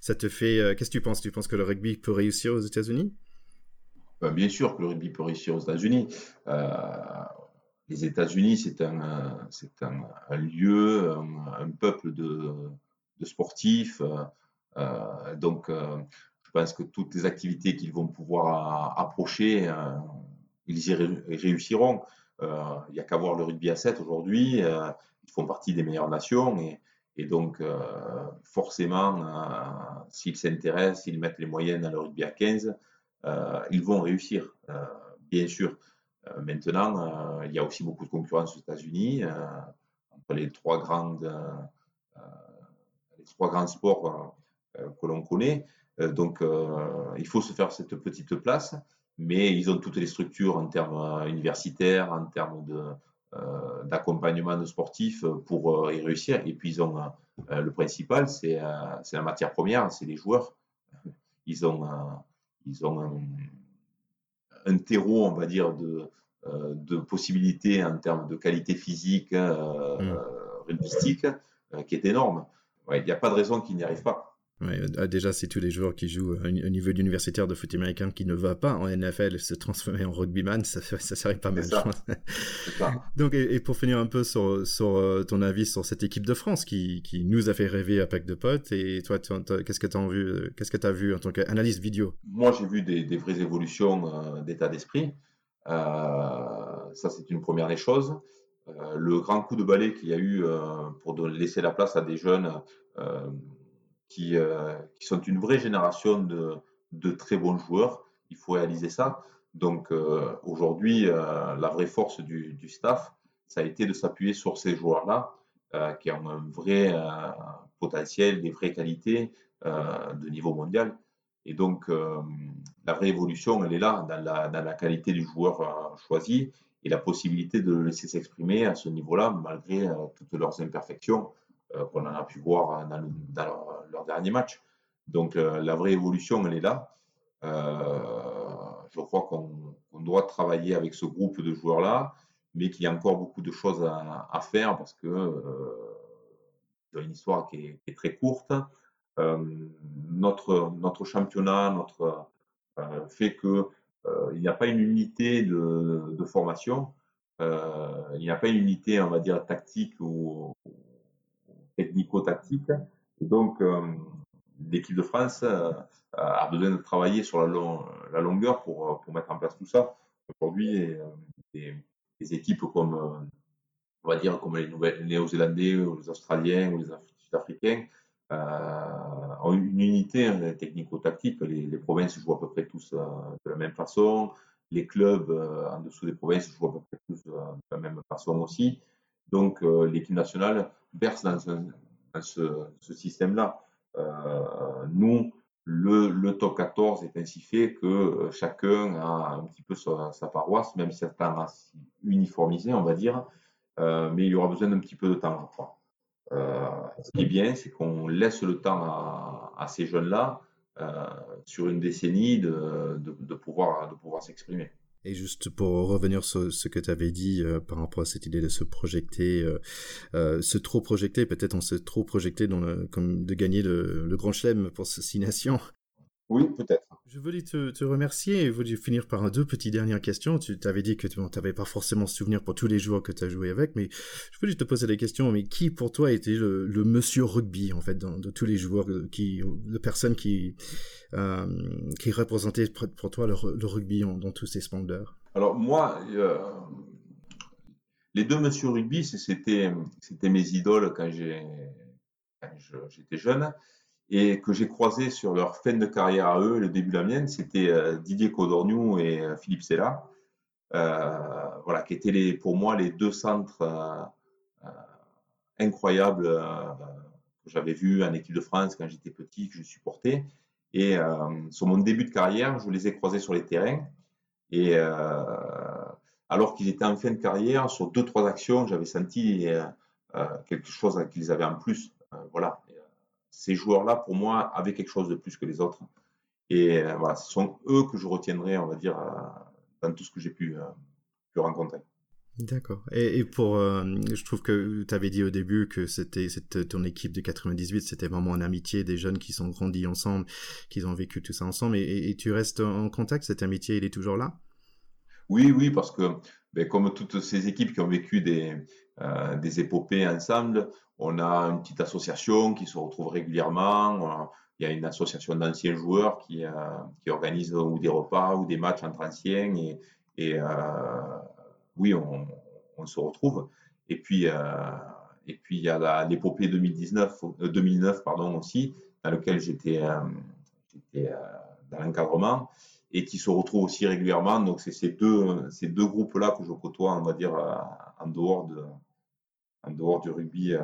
ça te fait... Qu'est-ce que tu penses? Tu penses que le rugby peut réussir aux États-Unis? Ben, Bien sûr que le rugby peut réussir aux États-Unis les États-Unis, c'est un, c'est un, lieu, un, peuple de, de sportifs. Euh, euh, donc, euh, je pense que toutes les activités qu'ils vont pouvoir approcher, ils y réussiront. Il n'y a qu'à voir le rugby à 7 aujourd'hui. ils font partie des meilleures nations et, donc, forcément, s'ils s'intéressent, s'ils mettent les moyens dans le rugby à 15, ils vont réussir, bien sûr. Euh, maintenant, euh, il y a aussi beaucoup de concurrence aux États-Unis euh, entre les trois les trois grands sports que l'on connaît. donc, il faut se faire cette petite place, mais ils ont toutes les structures en termes universitaires, en termes de, d'accompagnement de sportifs pour y réussir. Et puis, ils ont le principal, c'est la matière première, c'est les joueurs. Ils ont, ils ont un, terreau, on va dire, de, de possibilités en termes de qualité physique, mmh. qui est énorme. Il n'y a pas de raison qu'il n'y arrive pas. Ouais, euh, déjà, c'est tous les joueurs qui jouent au niveau universitaire de foot américain qui ne va pas en NFL se transformer en rugbyman, ça, ça serait pas mal. Ça. Donc, et, pour finir un peu sur, sur euh, ton avis sur cette équipe de France qui, qui nous a fait rêver à Pack de Potes, et toi, qu'est-ce que tu as vu, euh, qu'est-ce que as vu en tant qu'analyste vidéo? Moi, j'ai vu des, des, vraies évolutions d'état d'esprit. Euh, ça, c'est une première des choses. le grand coup de balai qu'il y a eu pour laisser la place à des jeunes qui, euh, qui sont une vraie génération de, très bons joueurs. Il faut réaliser ça. Donc euh, aujourd'hui, euh, la vraie force du, staff, ça a été de s'appuyer sur ces joueurs-là, qui ont un vrai potentiel, des vraies qualités de niveau mondial. Et donc, la vraie évolution, elle est là, dans la, dans qualité du joueur choisi et la possibilité de le laisser s'exprimer à ce niveau-là, malgré toutes leurs imperfections. Qu'on en a pu voir dans, leur, dernier match. Donc euh, la vraie évolution, elle est là. Euh, je crois qu'on doit travailler avec ce groupe de joueurs-là, mais qu'il y a encore beaucoup de choses à, faire parce que c'est une histoire qui est, très courte. notre, notre championnat notre, fait que il n'y a pas une unité de, formation, il n'y a pas une unité, on va dire, tactique ou, technico-tactique. Donc, euh, l'équipe de France euh, a besoin de travailler sur la, longueur pour, pour, mettre en place tout ça. Aujourd'hui, des, équipes comme, on va dire, comme les, Nouvelles, Néo-Zélandais les Australiens ou les Sud-Africains euh, ont une unité hein, technico-tactique. Les, les, provinces jouent à peu près tous de la même façon. Les clubs en dessous des provinces jouent à peu près tous de la même façon aussi. Donc, l'équipe nationale berce dans, ce, système-là. Euh, nous, le, top 14 est ainsi fait que euh, chacun a un petit peu sa, paroisse, même si c'est pas uniformisé, on va dire, euh, mais il y aura besoin d'un petit peu de temps, je ce qui est bien, c'est qu'on laisse le temps à, ces jeunes-là, sur une décennie, de pouvoir s'exprimer. Et juste pour revenir sur ce que tu avais dit euh, par rapport à cette idée de se projeter, euh, euh, se trop projeter, peut-être on se trop projeter dans le, comme de gagner le, le grand chelem pour ce Six. Oui, peut-être. Je voulais te, te, remercier et je voulais finir par deux petites dernières questions. Tu t'avais dit que tu n'avais pas forcément souvenir pour tous les joueurs que tu as joué avec, mais je voulais te poser la question, mais qui pour toi était le, le monsieur rugby, en fait, dans, de tous les joueurs, qui, de personnes qui, euh, qui représentaient pour toi le, le rugby dans tous ses splendeurs? Alors moi, euh, les deux monsieur rugby, c'était mes idoles quand j'étais jeune et que j'ai croisé sur leur fin de carrière à eux, le début de la mienne, c'était euh, Didier Codorniou et euh, Philippe Sella, euh, voilà, qui étaient pour moi les deux centres incroyables que j'avais vus en équipe de France quand j'étais petit, que je supportais. Et sur mon début de carrière, je les ai croisés sur les terrains. Et alors qu'ils étaient en fin de carrière, sur deux, trois actions, j'avais senti quelque chose qu'ils avaient en plus. voilà ces joueurs-là, pour moi, avaient quelque chose de plus que les autres. Et euh, voilà, ce sont eux que je retiendrai, on va dire, euh, dans tout ce que j'ai pu, euh, pu, rencontrer. D'accord. Et, pour, je trouve que tu avais dit au début que c'était ton équipe de 98, c'était vraiment une amitié des jeunes qui sont grandis ensemble, qui ont vécu tout ça ensemble. Et, tu restes en contact, cette amitié, il est toujours là? Oui, oui, parce que ben, comme toutes ces équipes qui ont vécu des, des épopées ensemble, on a une petite association qui se retrouve régulièrement. Il y a une association d'anciens joueurs qui, euh, organise ou des repas ou des matchs entre anciens. Et, euh, oui, on, se retrouve. Et puis, euh, il y a l'épopée 2019, 2009 pardon, aussi, dans lequel j'étais dans l'encadrement et qui se retrouve aussi régulièrement. Donc, c'est ces deux, ces deux groupes-là que je côtoie, on va dire, en dehors de, en dehors du rugby euh,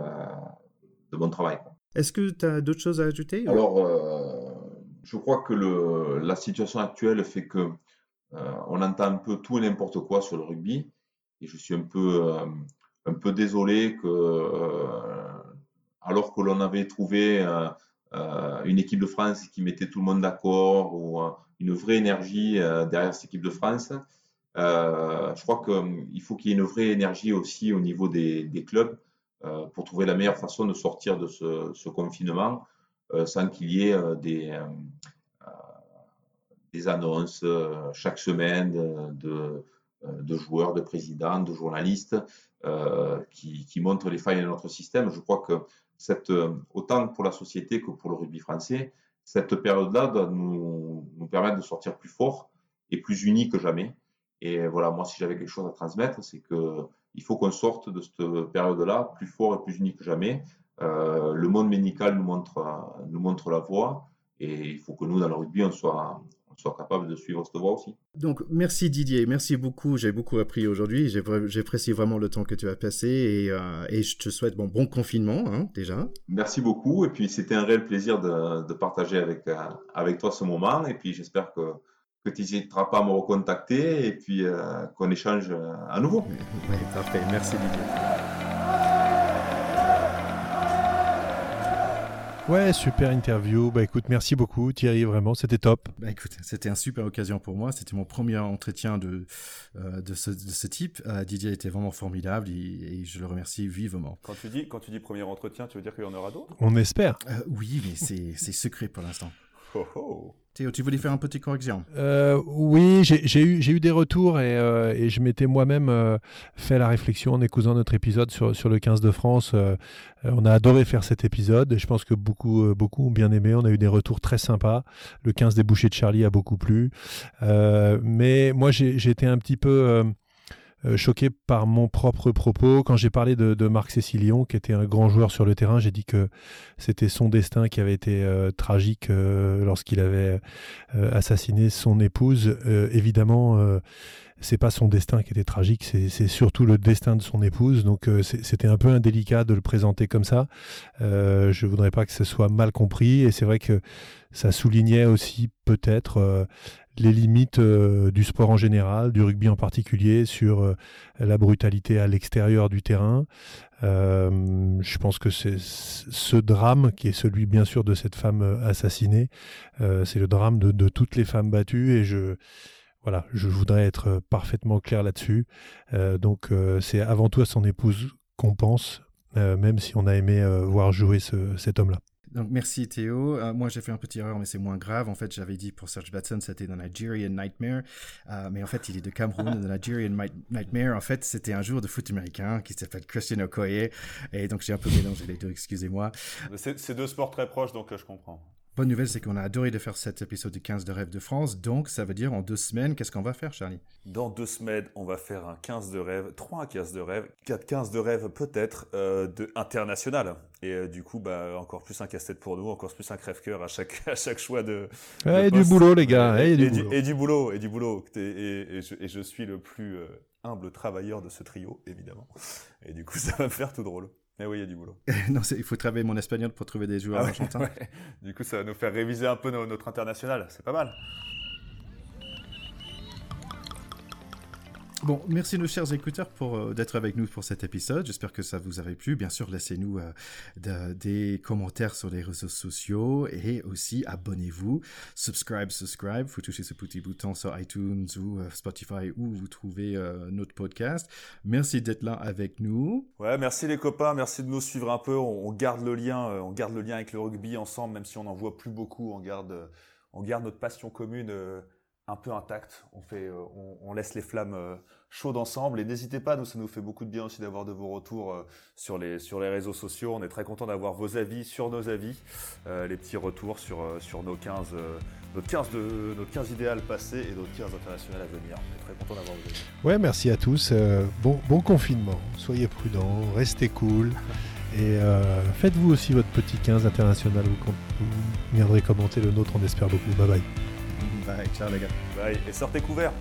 de mon travail. Est-ce que tu as d'autres choses à ajouter Alors, euh, je crois que le, la situation actuelle fait que euh, on entend un peu tout et n'importe quoi sur le rugby, et je suis un peu, un peu désolé que, alors que l'on avait trouvé une équipe de France qui mettait tout le monde d'accord ou une vraie énergie derrière cette équipe de France, je crois qu'il faut qu'il y ait une vraie énergie aussi au niveau des, clubs pour trouver la meilleure façon de sortir de ce, confinement sans qu'il y ait des, annonces chaque semaine de, de, joueurs, de présidents, de journalistes qui, qui montrent les failles de notre système. Je crois que cette, autant pour la société que pour le rugby français, cette période-là doit nous, nous, permettre de sortir plus fort et plus unis que jamais. Et voilà, moi, si j'avais quelque chose à transmettre, c'est qu'il faut qu'on sorte de cette période-là plus fort et plus unis que jamais. Euh, le monde médical nous montre, nous montre la voie et il faut que nous, dans le rugby, on soit, soit capable de suivre cette voie aussi. Donc, merci Didier, merci beaucoup. J'ai beaucoup appris aujourd'hui. J'apprécie vraiment le temps que tu as passé et, euh, et je te souhaite bon, bon confinement hein, déjà. Merci beaucoup. Et puis, c'était un réel plaisir de, de partager avec, euh, avec toi ce moment. Et puis, j'espère que, que tu n'hésiteras pas à me recontacter et puis euh, qu'on échange à nouveau. Oui, parfait. Merci Didier. Ouais, super interview. Bah écoute, merci beaucoup Thierry, vraiment, c'était top. Bah écoute, c'était une super occasion pour moi. C'était mon premier entretien de, euh, de, ce, de, ce, type. Euh, Didier était vraiment formidable et, je le remercie vivement. Quand tu dis, quand tu dis premier entretien, tu veux dire qu'il y en aura d'autres? On espère. Euh, oui, mais c'est secret pour l'instant. Oh, oh. Tu voulais faire un petit correction euh, Oui, j'ai eu, eu, des retours et, euh, et je m'étais moi-même euh, fait la réflexion en écoutant notre épisode sur, sur le 15 de France. Euh, on a adoré faire cet épisode et je pense que beaucoup, beaucoup ont bien aimé. On a eu des retours très sympas. Le 15 des bouchées de Charlie a beaucoup plu. mais moi, j'ai été un petit peu euh, choqué par mon propre propos. Quand j'ai parlé de, Marc Cécilion, qui était un grand joueur sur le terrain, j'ai dit que c'était son destin qui avait été euh, tragique euh, lorsqu'il avait assassiné son épouse. évidemment, c'est pas son destin qui était tragique, c'est surtout le destin de son épouse. Donc c'était un peu indélicat de le présenter comme ça. je voudrais pas que ce soit mal compris. Et c'est vrai que ça soulignait aussi peut-être les limites euh, du sport en général, du rugby en particulier, sur euh, la brutalité à l'extérieur du terrain. Euh, je pense que c'est ce drame, qui est celui bien sûr de cette femme assassinée, c'est le drame de, toutes les femmes battues et je voilà, je voudrais être parfaitement clair là-dessus. donc c'est avant tout à son épouse qu'on pense, même si on a aimé voir jouer cet homme-là. Donc merci Théo. Euh, moi j'ai fait un petit erreur mais c'est moins grave. En fait j'avais dit pour Serge Batson c'était The Nigerian Nightmare, euh, mais en fait il est de Cameroun. The Nigerian Nightmare en fait c'était un jour de foot américain qui s'appelle Christian Okoye et donc j'ai un peu mélangé les deux. Excusez-moi. C'est deux sports très proches donc euh, je comprends. Bonne nouvelle, c'est qu'on a adoré de faire cet épisode du 15 de Rêve de France. Donc, ça veut dire en deux semaines, qu'est-ce qu'on va faire, Charlie? Dans deux semaines, on va faire un 15 de rêve, trois 15 de rêve, quatre 15 de rêve peut-être, euh, de international. Et euh, du coup, bah, encore plus un casse-tête pour nous, encore plus un crève-cœur à chaque, à chaque choix de. et du boulot, les gars. Et, du, boulot. et, du, boulot. Et du boulot. Et, je, suis le plus euh, humble travailleur de ce trio, évidemment. Et du coup, ça va me faire tout drôle. Mais oui, il y a du boulot. non, il faut travailler mon espagnol pour trouver des joueurs ah argentins. Du coup, ça va nous faire réviser un peu notre international. C'est pas mal. Bon, merci nos chers écouteurs pour euh, d'être avec nous pour cet épisode. J'espère que ça vous avait plu. Bien sûr, laissez-nous euh, des commentaires sur les réseaux sociaux et aussi abonnez-vous. Subscribe, subscribe. Faut toucher ce petit bouton sur iTunes ou euh, Spotify où vous trouvez notre podcast. Merci d'être là avec nous. Ouais, merci les copains. Merci de nous suivre un peu. On, garde le lien, on garde le lien avec le rugby ensemble, même si on n'en voit plus beaucoup. On garde, on garde notre passion commune un peu intact. On, fait, euh, on, laisse les flammes euh, chaudes ensemble. Et n'hésitez pas, nous, ça nous fait beaucoup de bien aussi d'avoir de vos retours euh, sur, les, sur les réseaux sociaux. On est très content d'avoir vos avis sur nos avis, les petits retours sur, sur nos 15, notre, 15 de, notre 15 idéal passé et notre 15 international à venir. On est très content d'avoir vos avis. Ouais, merci à tous. bon, bon confinement. Soyez prudents, restez cool. Et faites-vous aussi votre petit 15 international. Vous, vous viendrez commenter le nôtre, on espère beaucoup. Bye bye. Bye, ciao les gars. Et sortez couverts.